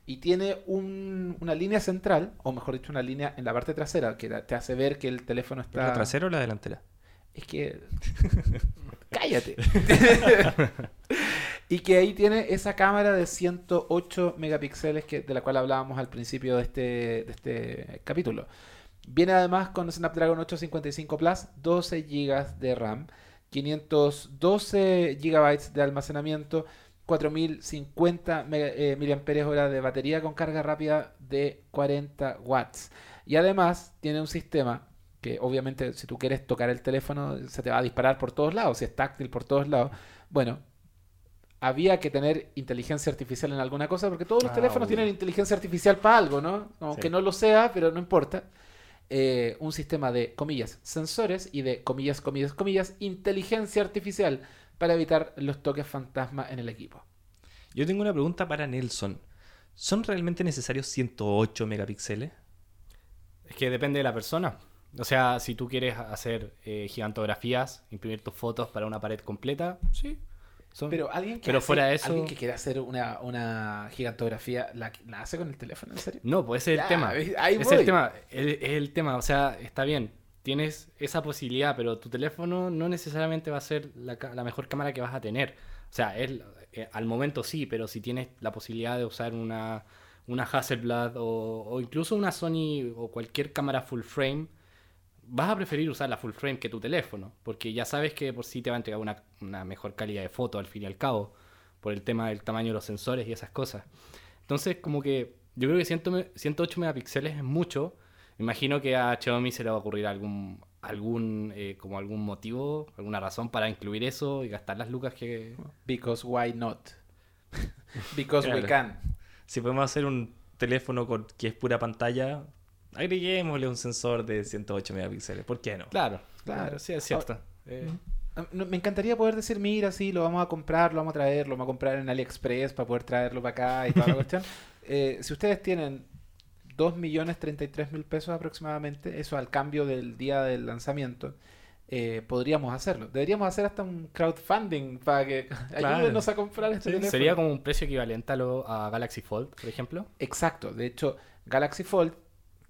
Y tiene una línea central, o mejor dicho, una línea en la parte trasera, que te hace ver que el teléfono está... ¿La trasera o la delantera? Es que... Cállate. Y que ahí tiene esa cámara de 108 megapíxeles que, de la cual hablábamos al principio de este, de este capítulo. Viene además con Snapdragon 855 Plus, 12 GB de RAM, 512 GB de almacenamiento, 4050 eh, mAh de batería con carga rápida de 40 watts. Y además tiene un sistema que obviamente si tú quieres tocar el teléfono se te va a disparar por todos lados, si es táctil por todos lados. Bueno, había que tener inteligencia artificial en alguna cosa, porque todos los ah, teléfonos tienen inteligencia artificial para algo, ¿no? Aunque no lo sea, pero no importa. Eh, un sistema de, comillas, sensores y de, comillas, comillas, comillas, inteligencia artificial para evitar los toques fantasma en el equipo. Yo tengo una pregunta para Nelson. ¿Son realmente necesarios 108 megapíxeles? Es que depende de la persona. O sea, si tú quieres hacer eh, gigantografías, imprimir tus fotos para una pared completa, sí, pero alguien que, fuera eso... alguien que quiera hacer una, una gigantografía, ¿la, hace con el teléfono? ¿En serio? No, pues ese es el tema. es el tema. Es el tema. O sea, está bien. Tienes esa posibilidad, pero tu teléfono no necesariamente va a ser la, mejor cámara que vas a tener. O sea, es, eh, al momento sí, pero si tienes la posibilidad de usar una, una Hasselblad o, o incluso una Sony o cualquier cámara full frame, vas a preferir usar la full frame que tu teléfono, porque ya sabes que por sí te va a entregar una, mejor calidad de foto al fin y al cabo, por el tema del tamaño de los sensores y esas cosas. Entonces, como que yo creo que 108 megapíxeles es mucho. Me imagino que a Xiaomi se le va a ocurrir algún algún eh, como algún motivo, alguna razón para incluir eso y gastar las lucas que because why not? because we can. Si podemos hacer un teléfono con, que es pura pantalla, agreguémosle un sensor de 108 megapíxeles. ¿Por qué no? Claro, claro, sí, es cierto. Eh, me encantaría poder decir, mira, sí, lo vamos a comprar, lo vamos a traer, lo vamos a comprar en AliExpress para poder traerlo para acá y toda la cuestión. Eh, si ustedes tienen 2.033.000 pesos aproximadamente, eso al cambio del día del lanzamiento, eh, podríamos hacerlo. Deberíamos hacer hasta un crowdfunding para que ayúdenos a comprar este teléfono. Sería como un precio equivalente a, lo, a Galaxy Fold, por ejemplo. Exacto. De hecho, Galaxy Fold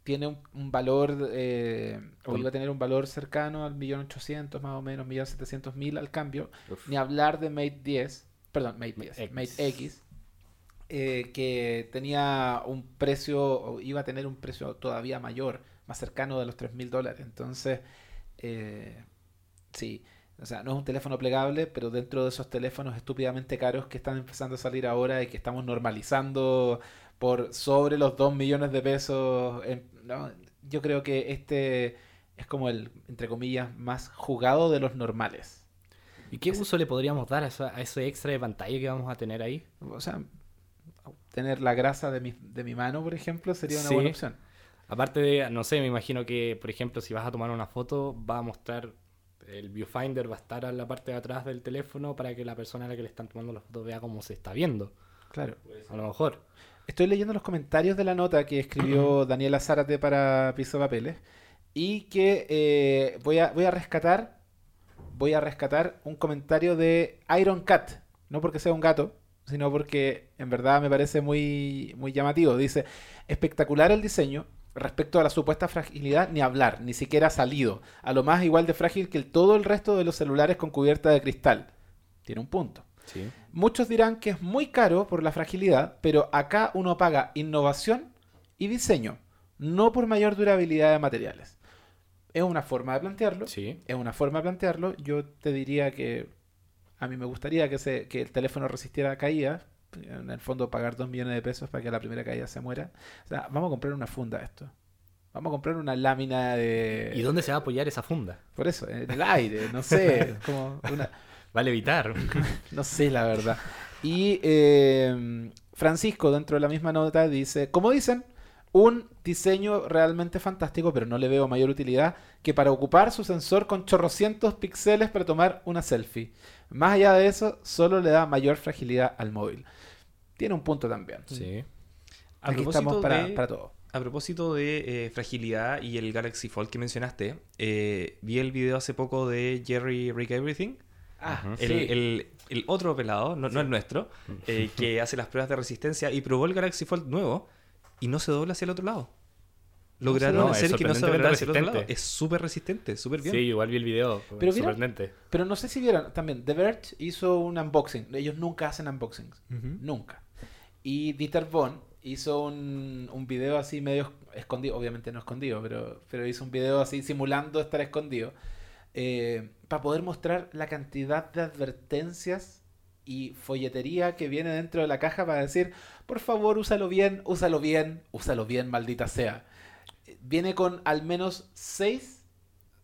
tiene un, valor, eh, o iba a tener un valor cercano al millón ochocientos más o menos, millón setecientos mil al cambio, ni hablar de Mate 10, perdón, Mate 10, Mate X, eh, que tenía un precio, o iba a tener un precio todavía mayor, más cercano de los tres mil dólares. Entonces, eh, sí, O sea, no es un teléfono plegable, pero dentro de esos teléfonos estúpidamente caros que están empezando a salir ahora y que estamos normalizando por sobre los 2 millones de pesos. en- no, yo creo que este es como el, entre comillas, más jugado de los normales. ¿Y qué uso le podríamos dar a ese extra de pantalla que vamos a tener ahí? O sea, tener la grasa de mi, de mi mano, por ejemplo, sería una Sí. buena opción. Aparte de, no sé, me imagino que, por ejemplo, si vas a tomar una foto, va a mostrar, el viewfinder va a estar en la parte de atrás del teléfono para que la persona a la que le están tomando la foto vea cómo se está viendo. Claro. A lo mejor. Estoy leyendo los comentarios de la nota que escribió Daniela Zárate para Piso Papeles y que eh, voy, a, voy a rescatar voy a rescatar un comentario de Iron Cat, no porque sea un gato, sino porque en verdad me parece muy, muy llamativo. Dice, espectacular el diseño, respecto a la supuesta fragilidad, ni hablar, ni siquiera ha salido. A lo más igual de frágil que el, todo el resto de los celulares con cubierta de cristal. Tiene un punto. Sí. Muchos dirán que es muy caro por la fragilidad, pero acá uno paga innovación y diseño, no por mayor durabilidad de materiales. Es una forma de plantearlo. Sí. Es una forma de plantearlo. Yo te diría que a mí me gustaría que, se, que el teléfono resistiera caídas. En el fondo, pagar 2 millones de pesos para que la primera caída se muera. O sea, vamos a comprar una funda esto. Vamos a comprar una lámina de... ¿Y dónde se va a apoyar esa funda? Por eso, en el aire, no sé. como una... Va a levitar. No sé, la verdad. Y eh, Francisco, dentro de la misma nota, dice, como dicen, un diseño realmente fantástico, pero no le veo mayor utilidad que para ocupar su sensor con chorrocientos píxeles para tomar una selfie. Más allá de eso, solo le da mayor fragilidad al móvil. Tiene un punto también. Sí. A Aquí estamos para, de- para todo. A propósito de eh, fragilidad y el Galaxy Fold que mencionaste, eh, vi el video hace poco de Jerry Rick Everything, Ah, el, sí. el- el otro pelado, no, no el nuestro, eh, que hace las pruebas de resistencia y probó el Galaxy Fold nuevo y no se dobla hacia el otro lado. Lograron No, es hacer que no se doblara hacia el otro lado. Es súper resistente, súper bien. Sí, igual vi el video. Pero sorprendente. Pero no sé si vieron también. The Verge hizo un unboxing. Ellos nunca hacen unboxings. Nunca. Y Dieter Bohn hizo un, un video así medio escondido. Obviamente no escondido, pero, pero hizo un video así simulando estar escondido. eh, para poder mostrar la cantidad de advertencias y folletería que viene dentro de la caja para decir, por favor, úsalo bien, úsalo bien, úsalo bien, maldita sea. Viene con al menos seis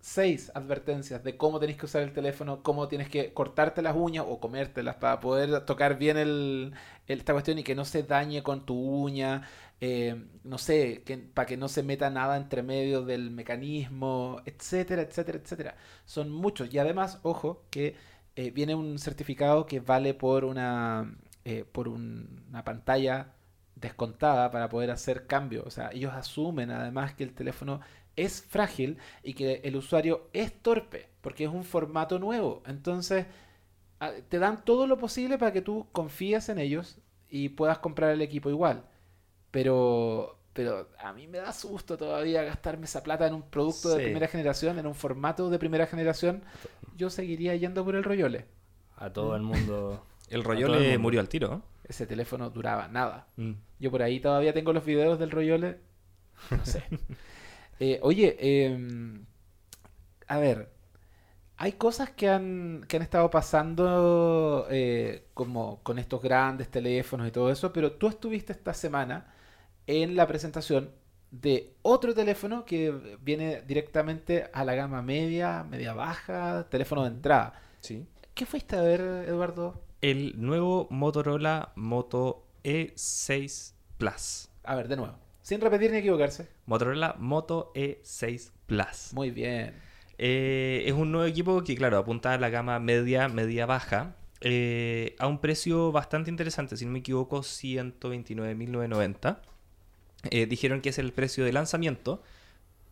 seis advertencias de cómo tenés que usar el teléfono, cómo tienes que cortarte las uñas o comértelas para poder tocar bien el, el- esta cuestión y que no se dañe con tu uña, eh, no sé, que, para que no se meta nada entre medio del mecanismo, etcétera, etcétera, etcétera. Son muchos y además, ojo, que eh, viene un certificado que vale por una, eh, por un- una pantalla descontada para poder hacer cambios. O sea, ellos asumen además que el teléfono es frágil y que el usuario es torpe, porque es un formato nuevo. Entonces, a- te dan todo lo posible para que tú confíes en ellos y puedas comprar el equipo igual. Pero, pero a mí me da susto todavía gastarme esa plata en un producto de primera generación, en un formato de primera generación. Yo seguiría yendo por el Royole. A todo el mundo. El Royole mundo. murió al tiro. Ese teléfono duraba nada. Mm. Yo por ahí todavía tengo los videos del Royole. No sé. Eh, oye, em, a ver, hay cosas que han, que han estado pasando eh, como con estos grandes teléfonos y todo eso, pero tú estuviste esta semana en la presentación de otro teléfono que viene directamente a la gama media, media baja, teléfono de entrada. Sí. ¿Qué fuiste a ver, Eduardo? El nuevo Motorola Moto E6 Plus. A ver, de nuevo, sin repetir ni equivocarse. Motorola Moto E6 Plus. Muy bien. Eh, es un nuevo equipo que, claro, apunta a la gama media, media-baja, eh, a un precio bastante interesante, si no me equivoco, 129.990. Eh, dijeron que es el precio de lanzamiento.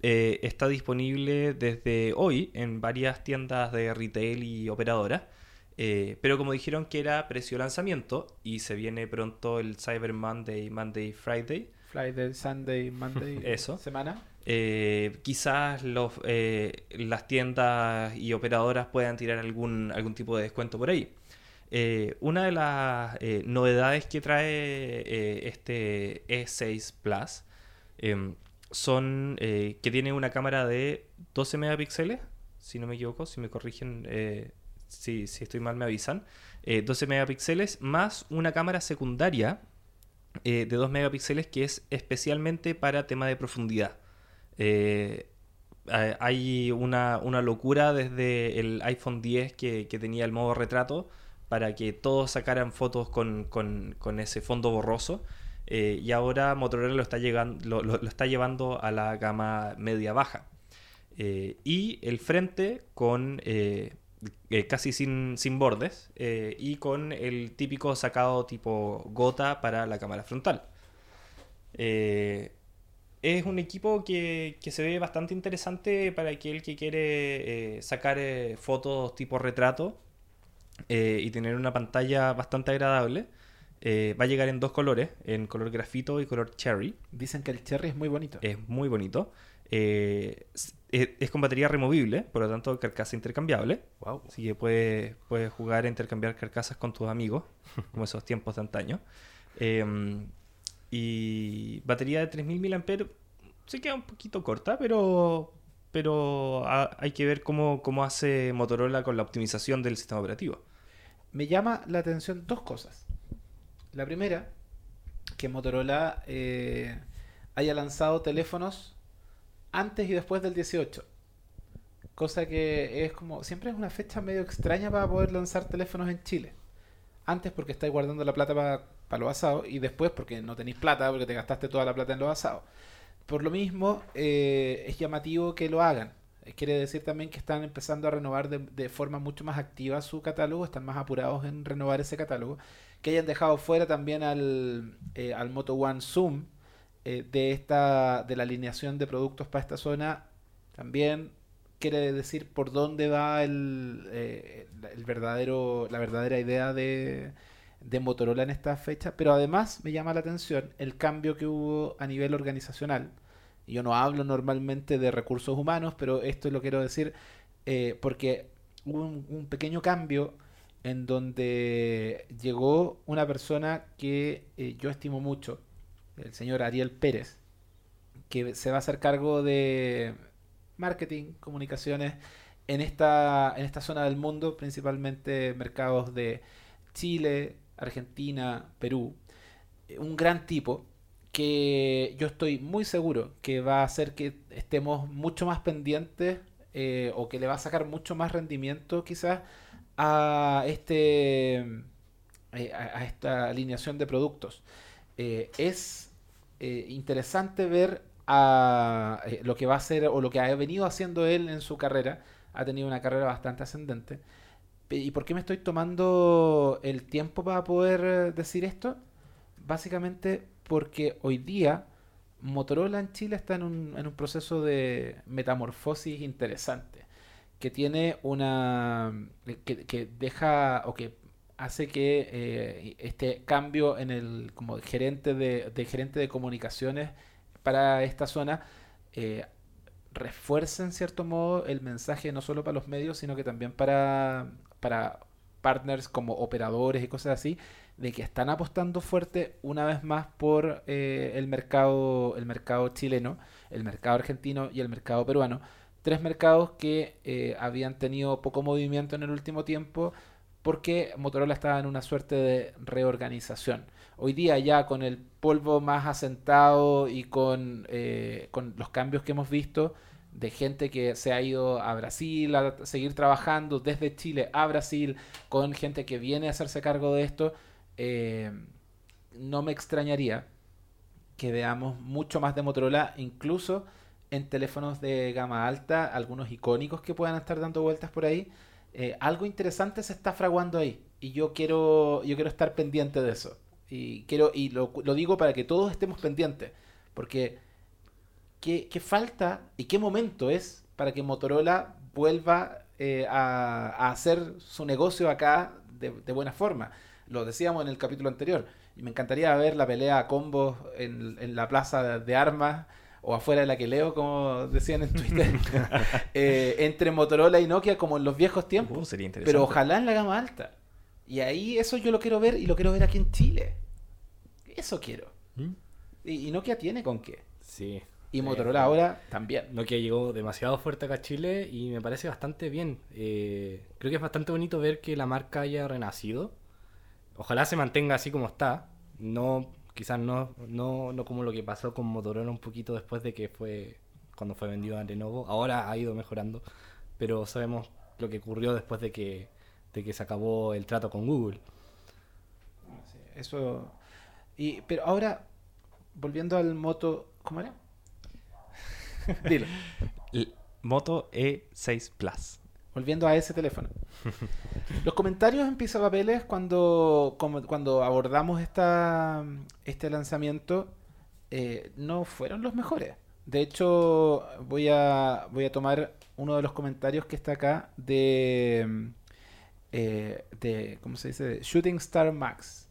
Eh, está disponible desde hoy en varias tiendas de retail y operadoras. Eh, pero como dijeron que era precio lanzamiento y se viene pronto el Cyber Monday, Monday, Friday, Friday, Sunday, Monday. Eso. Semana. eh, quizás los, las tiendas y operadoras puedan tirar algún, algún tipo de descuento por ahí. Eh, una de las eh, novedades que trae eh, este E6 Plus em, son que tiene una cámara de 12 megapíxeles si no me equivoco, si me corrigen, si, si estoy mal me avisan. Eh, 12 megapíxeles más una cámara secundaria de 2 megapíxeles que es especialmente para tema de profundidad. Ha- hay una, una locura desde el iPhone 10 que, que tenía el modo retrato para que todos sacaran fotos con, con- con ese fondo borroso. Eh, y ahora Motorola lo está, llegando, lo, lo- está llevando a la gama media-baja. Eh, y el frente con eh, casi sin, sin bordes y con el típico sacado tipo gota para la cámara frontal. Es un equipo que, que se ve bastante interesante para aquel que quiere sacar fotos tipo retrato eh, y tener una pantalla bastante agradable. Eh, va a llegar en dos colores, en color grafito y color cherry. Dicen que el cherry es muy bonito. Es muy bonito. Eh, es, es con batería removible, por lo tanto carcasa intercambiable. Wow. Así que puedes, puedes jugar a intercambiar carcasas con tus amigos, como esos tiempos de antaño. Eh, y batería de 3000 mAh se queda un poquito corta, pero, pero ha- hay que ver cómo, cómo hace Motorola con la optimización del sistema operativo. Me llama la atención dos cosas. La primera, que Motorola eh, haya lanzado teléfonos antes y después del 18. Cosa que es como, siempre es una fecha medio extraña para poder lanzar teléfonos en Chile. Antes porque estáis guardando la plata para los asados y después porque no tenéis plata porque te gastaste toda la plata en los asados. Por lo mismo, eh, es llamativo que lo hagan. Quiere decir también que están empezando a renovar de, de forma mucho más activa su catálogo, están más apurados en renovar ese catálogo. Que hayan dejado fuera también al, eh, al Moto One Zoom eh, de, esta, de la alineación de productos para esta zona, también quiere decir por dónde va el, eh, el verdadero, la verdadera idea de, de Motorola en esta fecha, pero además me llama la atención el cambio que hubo a nivel organizacional. Yo no hablo normalmente de recursos humanos, pero esto lo quiero decir eh, porque hubo un, pequeño cambio en donde llegó una persona que eh, yo estimo mucho, el señor Ariel Pérez, que se va a hacer cargo de marketing, comunicaciones en esta, en esta zona del mundo, principalmente mercados de Chile, Argentina, Perú. Un gran tipo que yo estoy muy seguro que va a hacer que estemos mucho más pendientes eh, o que le va a sacar mucho más rendimiento quizás a este eh, a, esta alineación de productos. Eh, es interesante ver a, lo que va a hacer o lo que ha venido haciendo él en su carrera. Ha tenido una carrera bastante ascendente. ¿Y por qué me estoy tomando el tiempo para poder decir esto? Básicamente porque hoy día Motorola en Chile está en un, proceso de metamorfosis interesante. Que tiene una. que, que deja. o que hace que eh, este cambio en el como gerente de, de gerente de comunicaciones para esta zona eh, refuerce en cierto modo el mensaje no solo para los medios sino que también para para partners como operadores y cosas así de que están apostando fuerte una vez más por eh, el mercado el mercado chileno el mercado argentino y el mercado peruano tres mercados que eh, habían tenido poco movimiento en el último tiempo porque Motorola estaba en una suerte de reorganización. Hoy día ya con el polvo más asentado y con, eh, con los cambios que hemos visto de gente que se ha ido a Brasil a seguir trabajando desde Chile a Brasil, con gente que viene a hacerse cargo de esto, eh, no me extrañaría que veamos mucho más de Motorola, incluso en teléfonos de gama alta, algunos icónicos que puedan estar dando vueltas por ahí. Eh, algo interesante se está fraguando ahí y yo quiero yo quiero estar pendiente de eso y quiero y lo, digo para que todos estemos pendientes porque qué, qué falta y qué momento es para que Motorola vuelva eh, a, a hacer su negocio acá de, de buena forma lo decíamos en el capítulo anterior y me encantaría ver la pelea a combos en, en la plaza de armas o afuera de la que leo, como decían en Twitter, eh, entre Motorola y Nokia como en los viejos tiempos. Uh, sería interesante. Pero ojalá en la gama alta. Y ahí eso yo lo quiero ver y lo quiero ver aquí en Chile. Eso quiero. ¿Mm? Y, y Nokia tiene con qué. Sí. Y Motorola ahora también. Nokia llegó demasiado fuerte acá a Chile y me parece bastante bien. Eh, creo que es bastante bonito ver que la marca haya renacido. Ojalá se mantenga así como está. No, quizás no, no, no como lo que pasó con Motorola un poquito después de que fue cuando fue vendido a Lenovo. Ahora ha ido mejorando, pero sabemos lo que ocurrió después de que, de que se acabó el trato con Google. Sí, eso. Y, pero ahora, volviendo al Moto. ¿Cómo era? Dilo. Moto E6 Plus. Volviendo a ese teléfono. Los comentarios en Pisa Papeles cuando, como- cuando abordamos esta, este lanzamiento eh, no fueron los mejores. De hecho, voy a, voy a tomar uno de los comentarios que está acá de, eh, de ¿cómo se dice? De Shooting Star Max.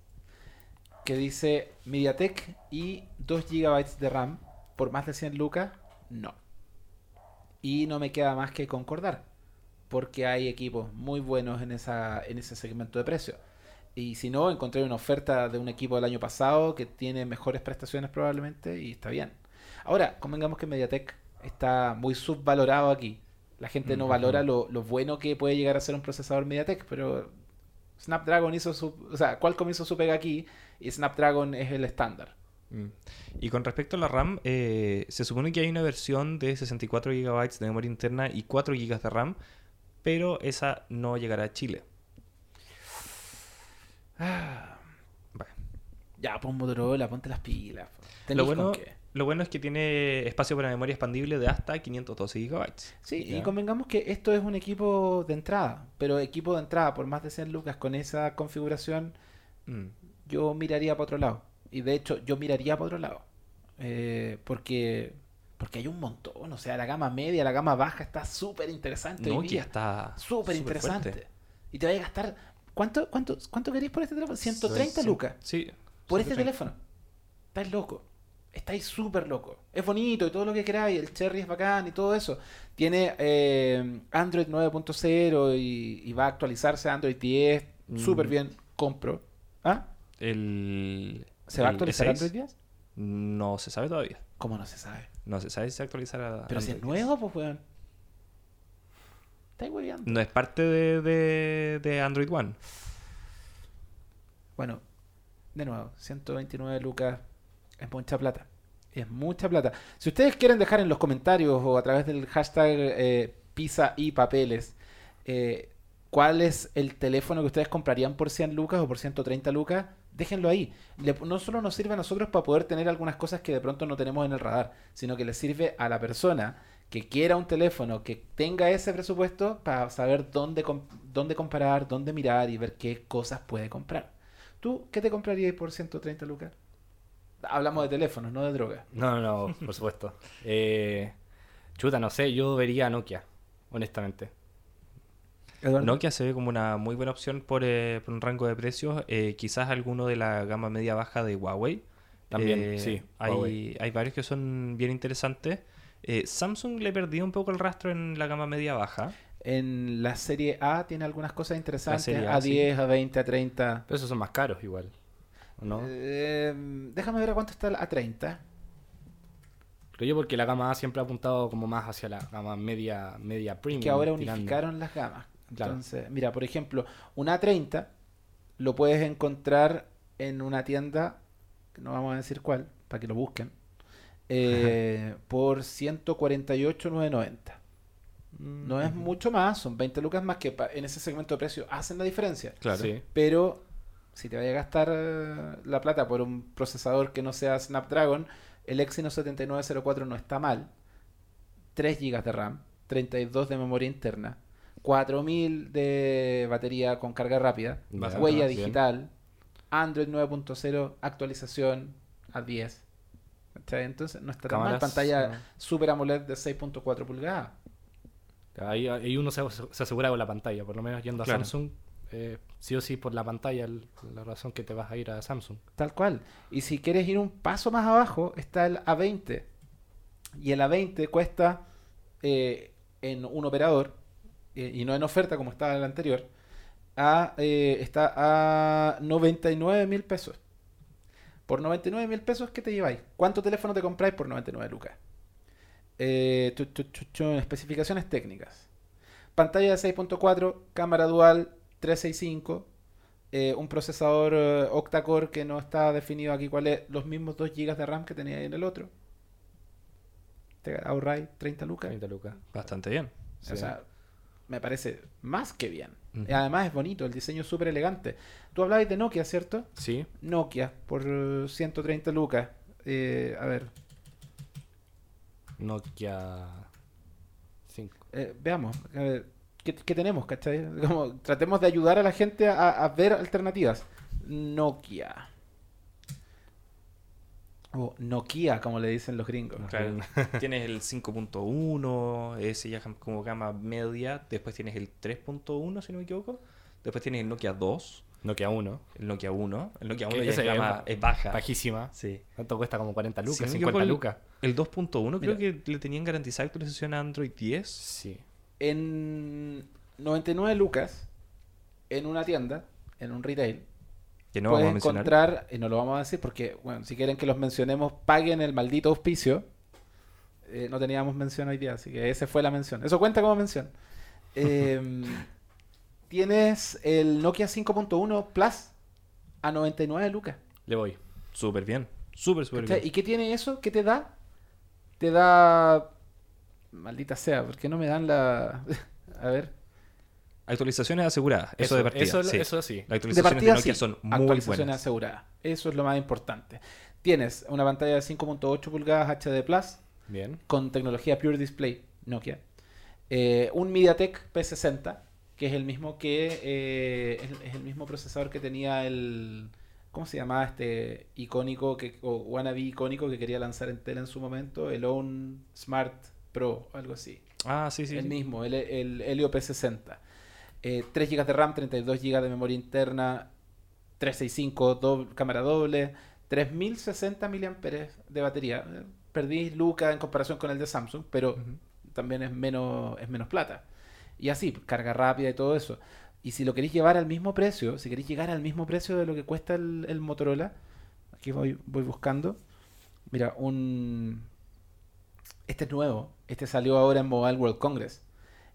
Que dice MediaTek y 2 GB de RAM por más de 100 lucas, no. Y no me queda más que concordar porque hay equipos muy buenos en, esa, en ese segmento de precio. Y si no, encontré una oferta de un equipo del año pasado que tiene mejores prestaciones probablemente y está bien. Ahora, convengamos que Mediatek está muy subvalorado aquí. La gente no valora lo, lo bueno que puede llegar a ser un procesador Mediatek, pero Snapdragon hizo su... O sea, Qualcomm hizo su pega aquí y Snapdragon es el estándar. Mm. Y con respecto a la RAM, eh, se supone que hay una versión de 64 GB de memoria interna y 4 GB de RAM, pero esa no llegará a Chile. Ah, Bueno. ya, pon Motorola, ponte las pilas. Lo bueno, lo bueno es que tiene espacio para memoria expandible de hasta 512 GB. Sí, y convengamos que esto es un equipo de entrada, pero equipo de entrada por más de 100 lucas con esa configuración, Mm. yo miraría para otro lado. Y de hecho, yo miraría para otro lado. Eh, porque porque hay un montón, o sea, la gama media, la gama baja está súper interesante. hoy Nokia día. está súper interesante. fuerte. Y te vas a gastar, ¿cuánto, cuánto, cuánto queréis por este teléfono? 130 Cien- lucas. Sí. Por este 130. teléfono. Estáis loco. Estáis súper loco. Es bonito y todo lo que queráis. El Cherry es bacán y todo eso. Tiene eh, Android 9.0 y, y va a actualizarse a Android 10. Mm. Súper bien. Compro. ¿Ah? El, ¿Se va a actualizar E6 Android 10? No se sabe todavía. ¿Cómo no se sabe? No se sabe si se actualizará. Pero si es Android 10. nuevo, pues weón. Estáis hueveando. No es parte de, de- de Android One. Bueno, de nuevo, 129 lucas es mucha plata. Es mucha plata. Si ustedes quieren dejar en los comentarios o a través del hashtag eh, pizza y papeles eh, cuál es el teléfono que ustedes comprarían por 100 lucas o por 130 lucas, déjenlo ahí. No solo nos sirve a nosotros para poder tener algunas cosas que de pronto no tenemos en el radar, sino que le sirve a la persona que quiera un teléfono que tenga ese presupuesto para saber dónde, dónde comparar, dónde mirar y ver qué cosas puede comprar. ¿Tú qué te comprarías por 130 lucas? Hablamos de teléfonos, no de drogas. No, no, no, por supuesto. Eh, chuta, no sé, yo vería Nokia, honestamente. Nokia se ve como una muy buena opción por, eh, por un rango de precios. Eh, quizás alguno de la gama media baja de Huawei. También, Eh, sí, Hay, Huawei. hay varios que son bien interesantes. Eh, Samsung le perdió un poco el rastro en la gama media baja. En la serie A tiene algunas cosas interesantes. serie A, A, sí. 10, a 20, a 30. Pero esos son más caros igual, ¿o ¿no? Eh, déjame ver a cuánto está el A30. Creo yo porque la gama A siempre ha apuntado como más hacia la gama media, media premium. que ahora tirando. unificaron las gamas. Claro. Entonces, mira, por ejemplo, un A30 lo puedes encontrar en una tienda, que no vamos a decir cuál, para que lo busquen, eh, por 148,990. No es mucho más, son 20 lucas más que en ese segmento de precio hacen la diferencia. Claro. Sí. Pero si te vaya a gastar eh, la plata por un procesador que no sea Snapdragon, el Exynos 7904 no está mal. 3 GB de RAM, 32 de memoria interna, 4000 de batería con carga rápida, Bastante huella bien. digital, Android 9.0, actualización a 10. ¿Cachai? Entonces no está tan mal. Pantalla no. Super AMOLED de 6.4 pulgadas. Ahí, ahí uno se, se asegura con la pantalla, por lo menos yendo a Claro. Samsung, eh, sí o sí por la pantalla, el- la razón que te vas a ir a Samsung. Tal cual. Y si quieres ir un paso más abajo, está el A20. Y el A20 cuesta eh, en un operador, eh, y no en oferta como estaba el anterior, a, eh, está a 99 mil pesos. Por 99 mil pesos, ¿qué te lleváis? ¿Cuánto teléfono te compráis por 99 lucas? Eh, tu, tu, tu, especificaciones técnicas. Pantalla de 6.4, cámara dual 365, eh, un procesador eh, octa-core que no está definido aquí cuál es, los mismos 2 GB de RAM que tenía en el otro. Te ahorráis 30 lucas. 30 lucas. Bastante bien. O sea, me parece más que bien. Y además es bonito, el diseño es súper elegante. Tú hablabas de Nokia, ¿cierto? Sí. Nokia por eh, 130 lucas. Eh, a ver, Nokia 5. eh, veamos. a ver, ¿qué, qué tenemos, cachai? Como, tratemos de ayudar a la gente a, a ver alternativas. Nokia. O Nokia, como le dicen los gringos. Claro. tienes el 5.1, ese ya como gama media. Después tienes el 3.1, si no me equivoco. Después tienes el Nokia 2, Nokia 1. el Nokia 1. El Nokia 1 Que ya es, ese gama, es baja. Bajísima. Sí. ¿Cuánto cuesta? Como 40 Si lucas, no me 50 equivoco, lucas. El 2.1 creo que le tenían garantizada actualización a Android 10. Sí. En 99 lucas, en una tienda, en un retail, Que no vamos a mencionar. encontrar, y no lo vamos a decir porque, bueno, si quieren que los mencionemos, paguen el maldito auspicio. Eh, no teníamos mención hoy día, así que esa fue la mención. Eso cuenta como mención. Em, tienes el Nokia 5.1 Plus a 99 lucas. Le voy. Súper bien. Súper, súper bien. ¿Y qué tiene eso? ¿Qué te da? Te da... Maldita sea, ¿por qué no me dan la... a ver. Actualizaciones aseguradas. Eso, de partida. Eso, sí. eso sí. Las De actualizaciones de, partida Nokia sí, son muy actualizaciones buenas. aseguradas. Eso es lo más importante. Tienes una pantalla de 5.8 pulgadas HD Plus Bien. con tecnología Pure Display Nokia. Eh, un MediaTek P60, que es el mismo que eh, es, es el mismo procesador que tenía el ¿cómo se llamaba este icónico que o wannabe icónico que quería lanzar Intel en su momento? El Own Smart Pro, algo así. Ah, sí, sí. el sí. mismo, el, el Helio P60. Eh, 3 GB de RAM, 32 GB de memoria interna, 365, doble- cámara doble, 3060 mAh de batería. Perdí Luca en comparación con el de Samsung, pero también es menos, es menos plata. Y así, carga rápida y todo eso. Y si lo queréis llevar al mismo precio, si queréis llegar al mismo precio de lo que cuesta el, el Motorola, aquí voy, voy buscando. Mira, un. Este es nuevo. Este salió ahora en Mobile World Congress.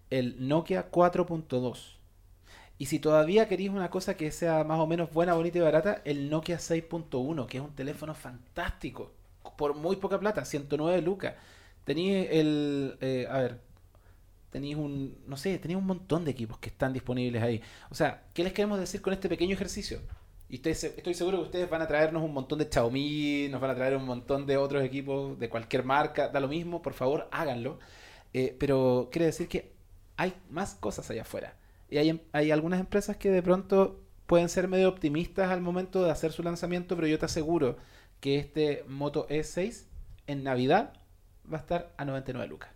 El Nokia 4.2. Y si todavía queréis una cosa que sea más o menos buena, bonita y barata, el Nokia 6.1, que es un teléfono fantástico. Por muy poca plata, 109 lucas. Tenéis el. eh, a ver. Tenéis un. No sé, tenéis un montón de equipos que están disponibles ahí. O sea, ¿qué les queremos decir con este pequeño ejercicio? Y ustedes, estoy seguro que ustedes van a traernos un montón de Xiaomi, nos van a traer un montón de otros equipos de cualquier marca, da lo mismo, por favor, háganlo. Eh, pero quiere decir que hay más cosas allá afuera. Y hay, em- hay algunas empresas que de pronto pueden ser medio optimistas al momento de hacer su lanzamiento, pero yo te aseguro que este Moto E6 en Navidad va a estar a 99 lucas.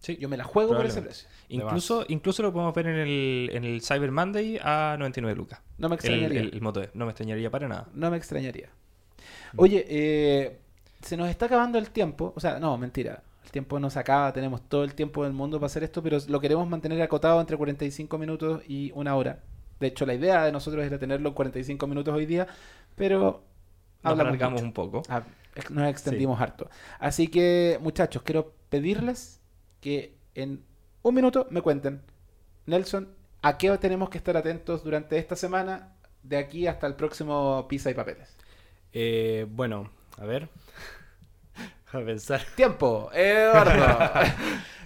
Sí. Yo me la juego por ese precio. Incluso, incluso lo podemos ver en el, en el Cyber Monday a 99 lucas. No me El, extrañaría. el, el Moto E. No me extrañaría para nada. No me extrañaría. Oye, eh, se nos está acabando el tiempo. O sea, no, mentira. El tiempo no se acaba. Tenemos todo el tiempo del mundo para hacer esto, pero lo queremos mantener acotado entre 45 minutos y una hora. De hecho, la idea de nosotros era tenerlo en 45 minutos hoy día, pero Nos hablamos alargamos mucho. un poco. Ah, nos extendimos harto. Así que, muchachos, quiero pedirles que en un minuto me cuenten, Nelson, a qué tenemos que estar atentos durante esta semana, de aquí hasta el próximo Pizza y Papeles. Eh, bueno, a ver. A pensar. Tiempo, Eduardo.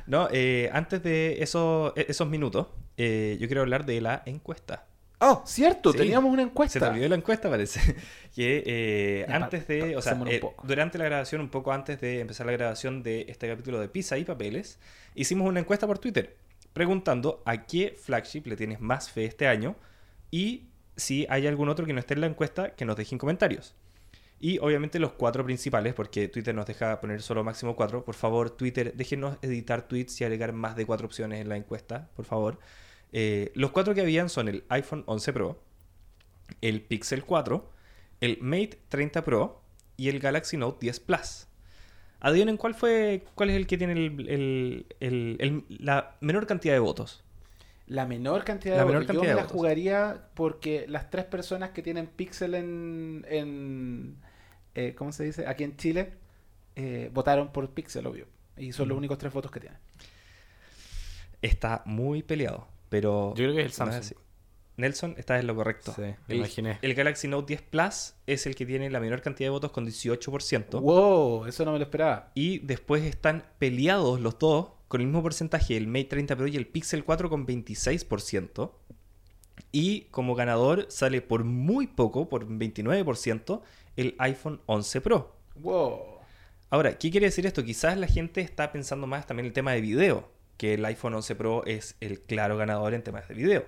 No, eh, antes de esos, e- esos minutos, eh, yo quiero hablar de la encuesta. oh, cierto, Sí. teníamos una Se te encuesta. olvidó la encuesta, parece. que eh, Ya, antes de. O sea, eh, durante la grabación, un poco antes de empezar la grabación de este capítulo de Pizza y Papeles, hicimos una encuesta por Twitter preguntando a qué flagship le tienes más fe este año y si hay algún otro que no esté en la encuesta, que nos dejen comentarios. Y obviamente los cuatro principales, porque Twitter nos deja poner solo máximo cuatro. Por favor, Twitter, déjenos editar tweets y agregar más de cuatro opciones en la encuesta, por favor. Eh, los cuatro que habían son el iPhone 11 Pro, el Pixel 4, el Mate 30 Pro y el Galaxy Note 10 Plus. Adivinen cuál fue, cuál es el que tiene el- el- el- la menor cantidad de votos. La menor cantidad La de menor votos. cantidad Yo me de la votos. jugaría porque las tres personas que tienen Pixel en, en eh, ¿cómo se dice? Aquí en Chile, eh, votaron por Pixel, obvio. Y son los únicos tres votos que tiene. Está muy peleado, pero... Yo creo que es el Samsung. Nelson, estás en lo correcto. Sí, me el, imaginé. el Galaxy Note 10 Plus es el que tiene la menor cantidad de votos con 18%. Wow, eso no me lo esperaba. Y después están peleados los dos con el mismo porcentaje, el Mate 30 Pro y el Pixel 4 con 26%. Y como ganador sale por muy poco, por 29%, el iPhone 11 Pro. Wow. Ahora, ¿qué quiere decir esto? Quizás la gente está pensando más también en el tema de video, que el iPhone 11 Pro es el claro ganador en temas de video.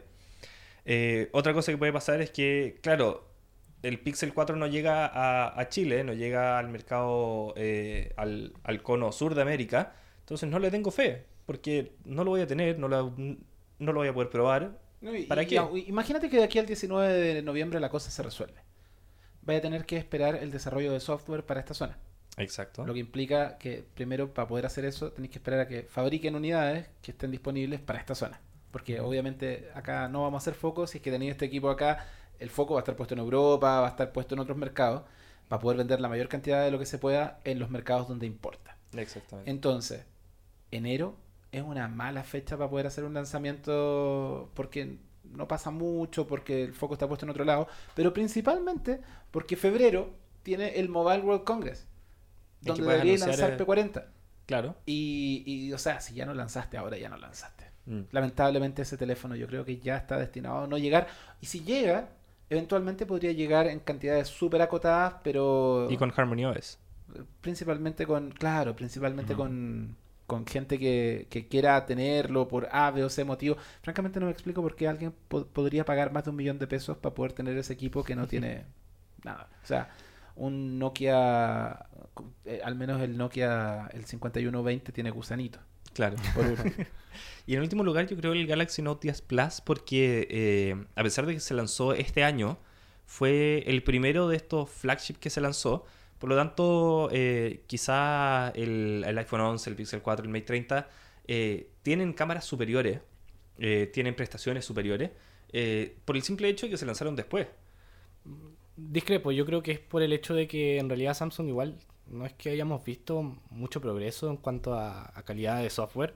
Eh, otra cosa que puede pasar es que, claro, el Pixel 4 no llega a, a Chile, no llega al mercado, eh, al, al cono sur de América, entonces no le tengo fe, porque no lo voy a tener, no, la- no lo voy a poder probar. No, y- ¿Para y- qué? imagínate que de aquí al 19 de noviembre la cosa se resuelve. Vaya a tener que esperar el desarrollo de software para esta zona. Exacto. Lo que implica que primero para poder hacer eso tenéis que esperar a que fabriquen unidades que estén disponibles para esta zona. Porque obviamente acá no vamos a hacer foco, si es que tenéis este equipo acá, el foco va a estar puesto en Europa, va a estar puesto en otros mercados, para poder vender la mayor cantidad de lo que se pueda en los mercados donde importa. Exactamente. Entonces, enero es una mala fecha para poder hacer un lanzamiento porque no pasa mucho, porque el foco está puesto en otro lado, pero principalmente porque febrero tiene el Mobile World Congress, Y donde deberías lanzar eh, P40. Claro. Y, y, o sea, si ya no lanzaste, ahora ya no lanzaste. Mm. Lamentablemente ese teléfono yo creo que ya está destinado a no llegar. Y si llega, eventualmente podría llegar en cantidades súper acotadas, pero Y con Harmony OS. principalmente con, claro, principalmente con, con gente que, que quiera tenerlo por A, B o C motivo. Francamente no me explico por qué alguien po- podría pagar más de un millón de pesos para poder tener ese equipo que no tiene nada. O sea, un Nokia, eh, al menos el Nokia, el 5120 tiene gusanito. Claro. Y en último lugar, yo creo el Galaxy Note 10 Plus, porque eh, a pesar de que se lanzó este año, fue el primero de estos flagship que se lanzó. Por lo tanto, eh, quizá el, iPhone 11, el Pixel 4, el Mate 30 eh, tienen cámaras superiores, eh, tienen prestaciones superiores, eh, por el simple hecho de que se lanzaron después. Discrepo, yo creo que es por el hecho de que en realidad Samsung igual no es que hayamos visto mucho progreso en cuanto a, calidad de software.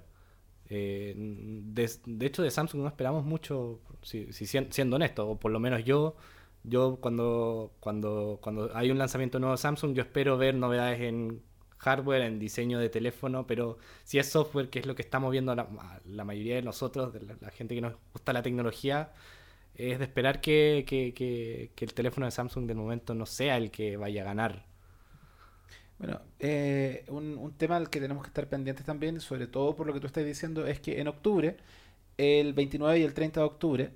Eh, de, de hecho, de Samsung no esperamos mucho, si, si sien- siendo honesto, o por lo menos yo, yo cuando, cuando, cuando hay un lanzamiento nuevo de Samsung, yo espero ver novedades en hardware, en diseño de teléfono, pero si es software, que es lo que estamos viendo la, la mayoría de nosotros, de la, gente que nos gusta la tecnología, es de esperar que, que- que- que el teléfono de Samsung del momento no sea el que vaya a ganar. Bueno, eh, un, un tema al que tenemos que estar pendientes también, sobre todo por lo que tú estás diciendo, es que en octubre, el 29 y el 30 de octubre,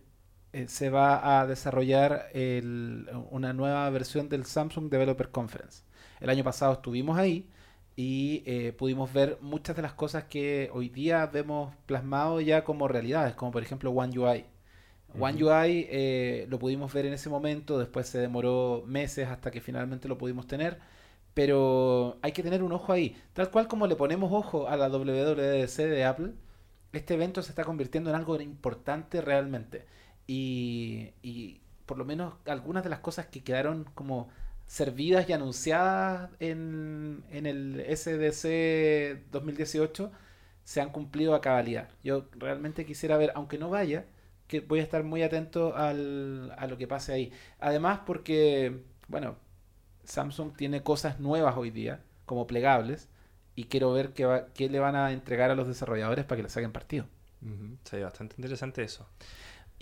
eh, se va a desarrollar el- una nueva versión del Samsung Developer Conference. El año pasado estuvimos ahí y eh, pudimos ver muchas de las cosas que hoy día vemos plasmado ya como realidades, como por ejemplo One UI. One. UI eh, lo pudimos ver en ese momento, después se demoró meses hasta que finalmente lo pudimos tener, pero hay que tener un ojo ahí. Tal cual como le ponemos ojo a la WWDC de Apple, este evento se está convirtiendo en algo importante realmente. Y, por lo menos algunas de las cosas que quedaron como servidas y anunciadas en, en el SDC 2018 se han cumplido a cabalidad. Yo realmente quisiera ver, aunque no vaya, que voy a estar muy atento al- a lo que pase ahí. Además porque, bueno, Samsung tiene cosas nuevas hoy día, como plegables, y quiero ver qué, va- qué le van a entregar a los desarrolladores para que le saquen partido. Se ve bastante interesante eso.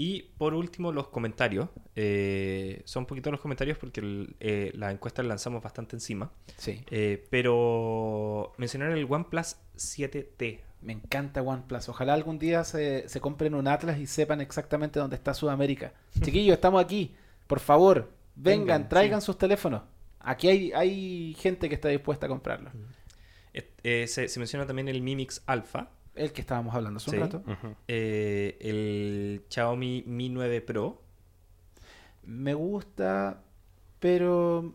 Y por último, los comentarios. Eh, son poquitos los comentarios porque el- eh, la encuesta la lanzamos bastante encima. Sí. Eh, pero mencionaron el OnePlus 7T. Me encanta OnePlus. Ojalá algún día se, se compren un Atlas y sepan exactamente dónde está Sudamérica. Chiquillos, estamos aquí. Por favor, vengan, Vengan, traigan sus teléfonos. Aquí hay, hay gente que está dispuesta a comprarlos. Eh, eh, se, se menciona también el Mi Mix Alpha, El que estábamos hablando hace un Sí. rato. eh, el Xiaomi Mi 9 Pro. Me gusta, pero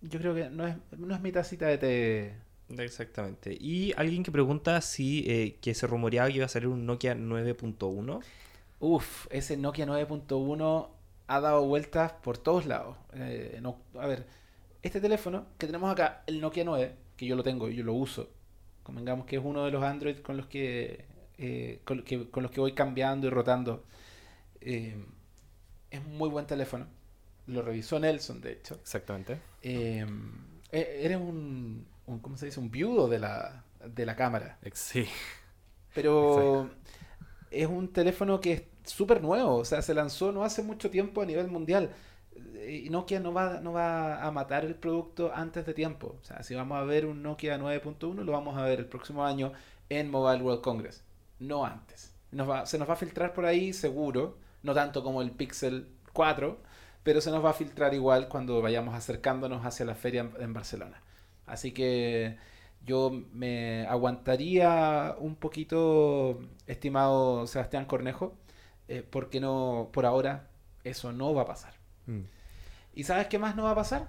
yo creo que no es, no es mi tacita de té. Exactamente. Y alguien que pregunta si eh, que se rumoreaba que iba a salir un Nokia 9.1. Uf, ese Nokia 9.1 ha dado vueltas por todos lados. Eh, no- a ver, este teléfono que tenemos acá, el Nokia 9, que yo lo tengo y yo lo uso, convengamos que es uno de los Android con los que, eh, con, que- con los que voy cambiando y rotando. Eh, es un muy buen teléfono. Lo revisó Nelson, de hecho. Exactamente. Eh, eres un, un- ¿cómo se dice? Un viudo de la, de la cámara. Sí. Pero es un teléfono que es súper nuevo, o sea, se lanzó no hace mucho tiempo a nivel mundial. Nokia no va, no va a matar el producto antes de tiempo. O sea, si vamos a ver un Nokia 9.1, lo vamos a ver el próximo año en Mobile World Congress. No antes. Se nos va a filtrar por ahí seguro, no tanto como el Pixel 4, pero se nos va a filtrar igual cuando vayamos acercándonos hacia la feria en, en Barcelona. Así que yo me aguantaría un poquito, estimado Sebastián Cornejo, eh, porque no, por ahora eso no va a pasar. ¿Y sabes qué más no va a pasar?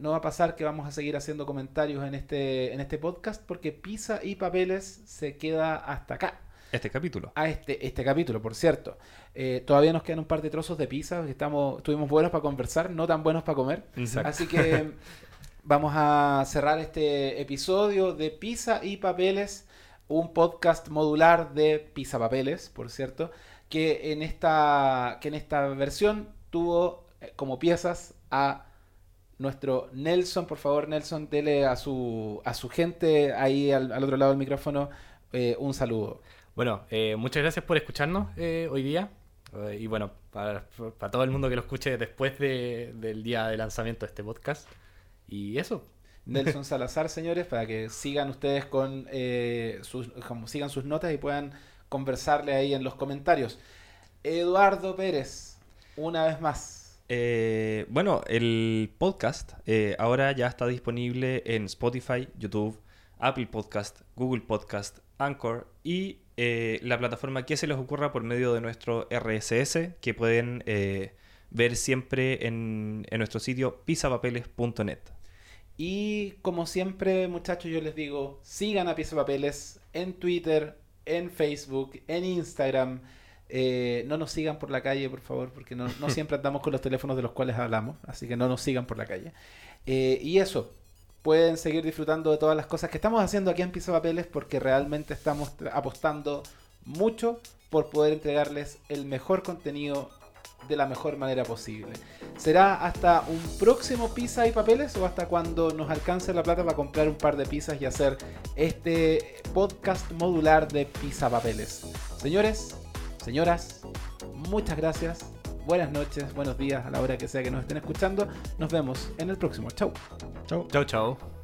No va a pasar que vamos a seguir haciendo comentarios en este, en este podcast porque Pisa y Papeles se queda hasta acá. Este capítulo. A este, este capítulo, por cierto. Eh, todavía nos quedan un par de trozos de pizza. que Estamos, estuvimos buenos para conversar, no tan buenos para comer. Exacto. Así que vamos a cerrar este episodio de Pizza y Papeles, un podcast modular de Pizza Papeles, por cierto, que en esta, que en esta versión tuvo eh, como piezas a nuestro Nelson. Por favor, Nelson, dele a su, a su gente ahí al, al otro lado del micrófono eh, un saludo. Bueno, eh, muchas gracias por escucharnos eh, hoy día. Eh, y bueno, para, para todo el mundo que lo escuche después de- del día de lanzamiento de este podcast. Y eso. Nelson Salazar, señores, para que sigan ustedes con eh, sus, como sigan sus notas y puedan conversarle ahí en los comentarios. Eduardo Pérez, una vez más. Eh, bueno, el podcast eh, ahora ya está disponible en Spotify, YouTube, Apple Podcast, Google Podcast, Anchor y eh, la plataforma que se les ocurra por medio de nuestro RSS que pueden ver siempre en, en nuestro sitio pisapapeles.net. Y como siempre, muchachos, yo les digo, sigan a Pieza de Papeles en Twitter, en Facebook, en Instagram. Eh, no nos sigan por la calle, por favor, porque no, no siempre andamos con los teléfonos de los cuales hablamos, así que no nos sigan por la calle. Eh, y eso, pueden seguir disfrutando de todas las cosas que estamos haciendo aquí en de Papeles porque realmente estamos apostando mucho por poder entregarles el mejor contenido de la mejor manera posible. ¿Será hasta un próximo pizza y papeles o hasta cuando nos alcance la plata para comprar un par de pizzas y hacer este podcast modular de pizza papeles? Señores, señoras, muchas gracias. Buenas noches, buenos días a la hora que sea que nos estén escuchando. Nos vemos en el próximo. Chau. Chau. Chao, chao.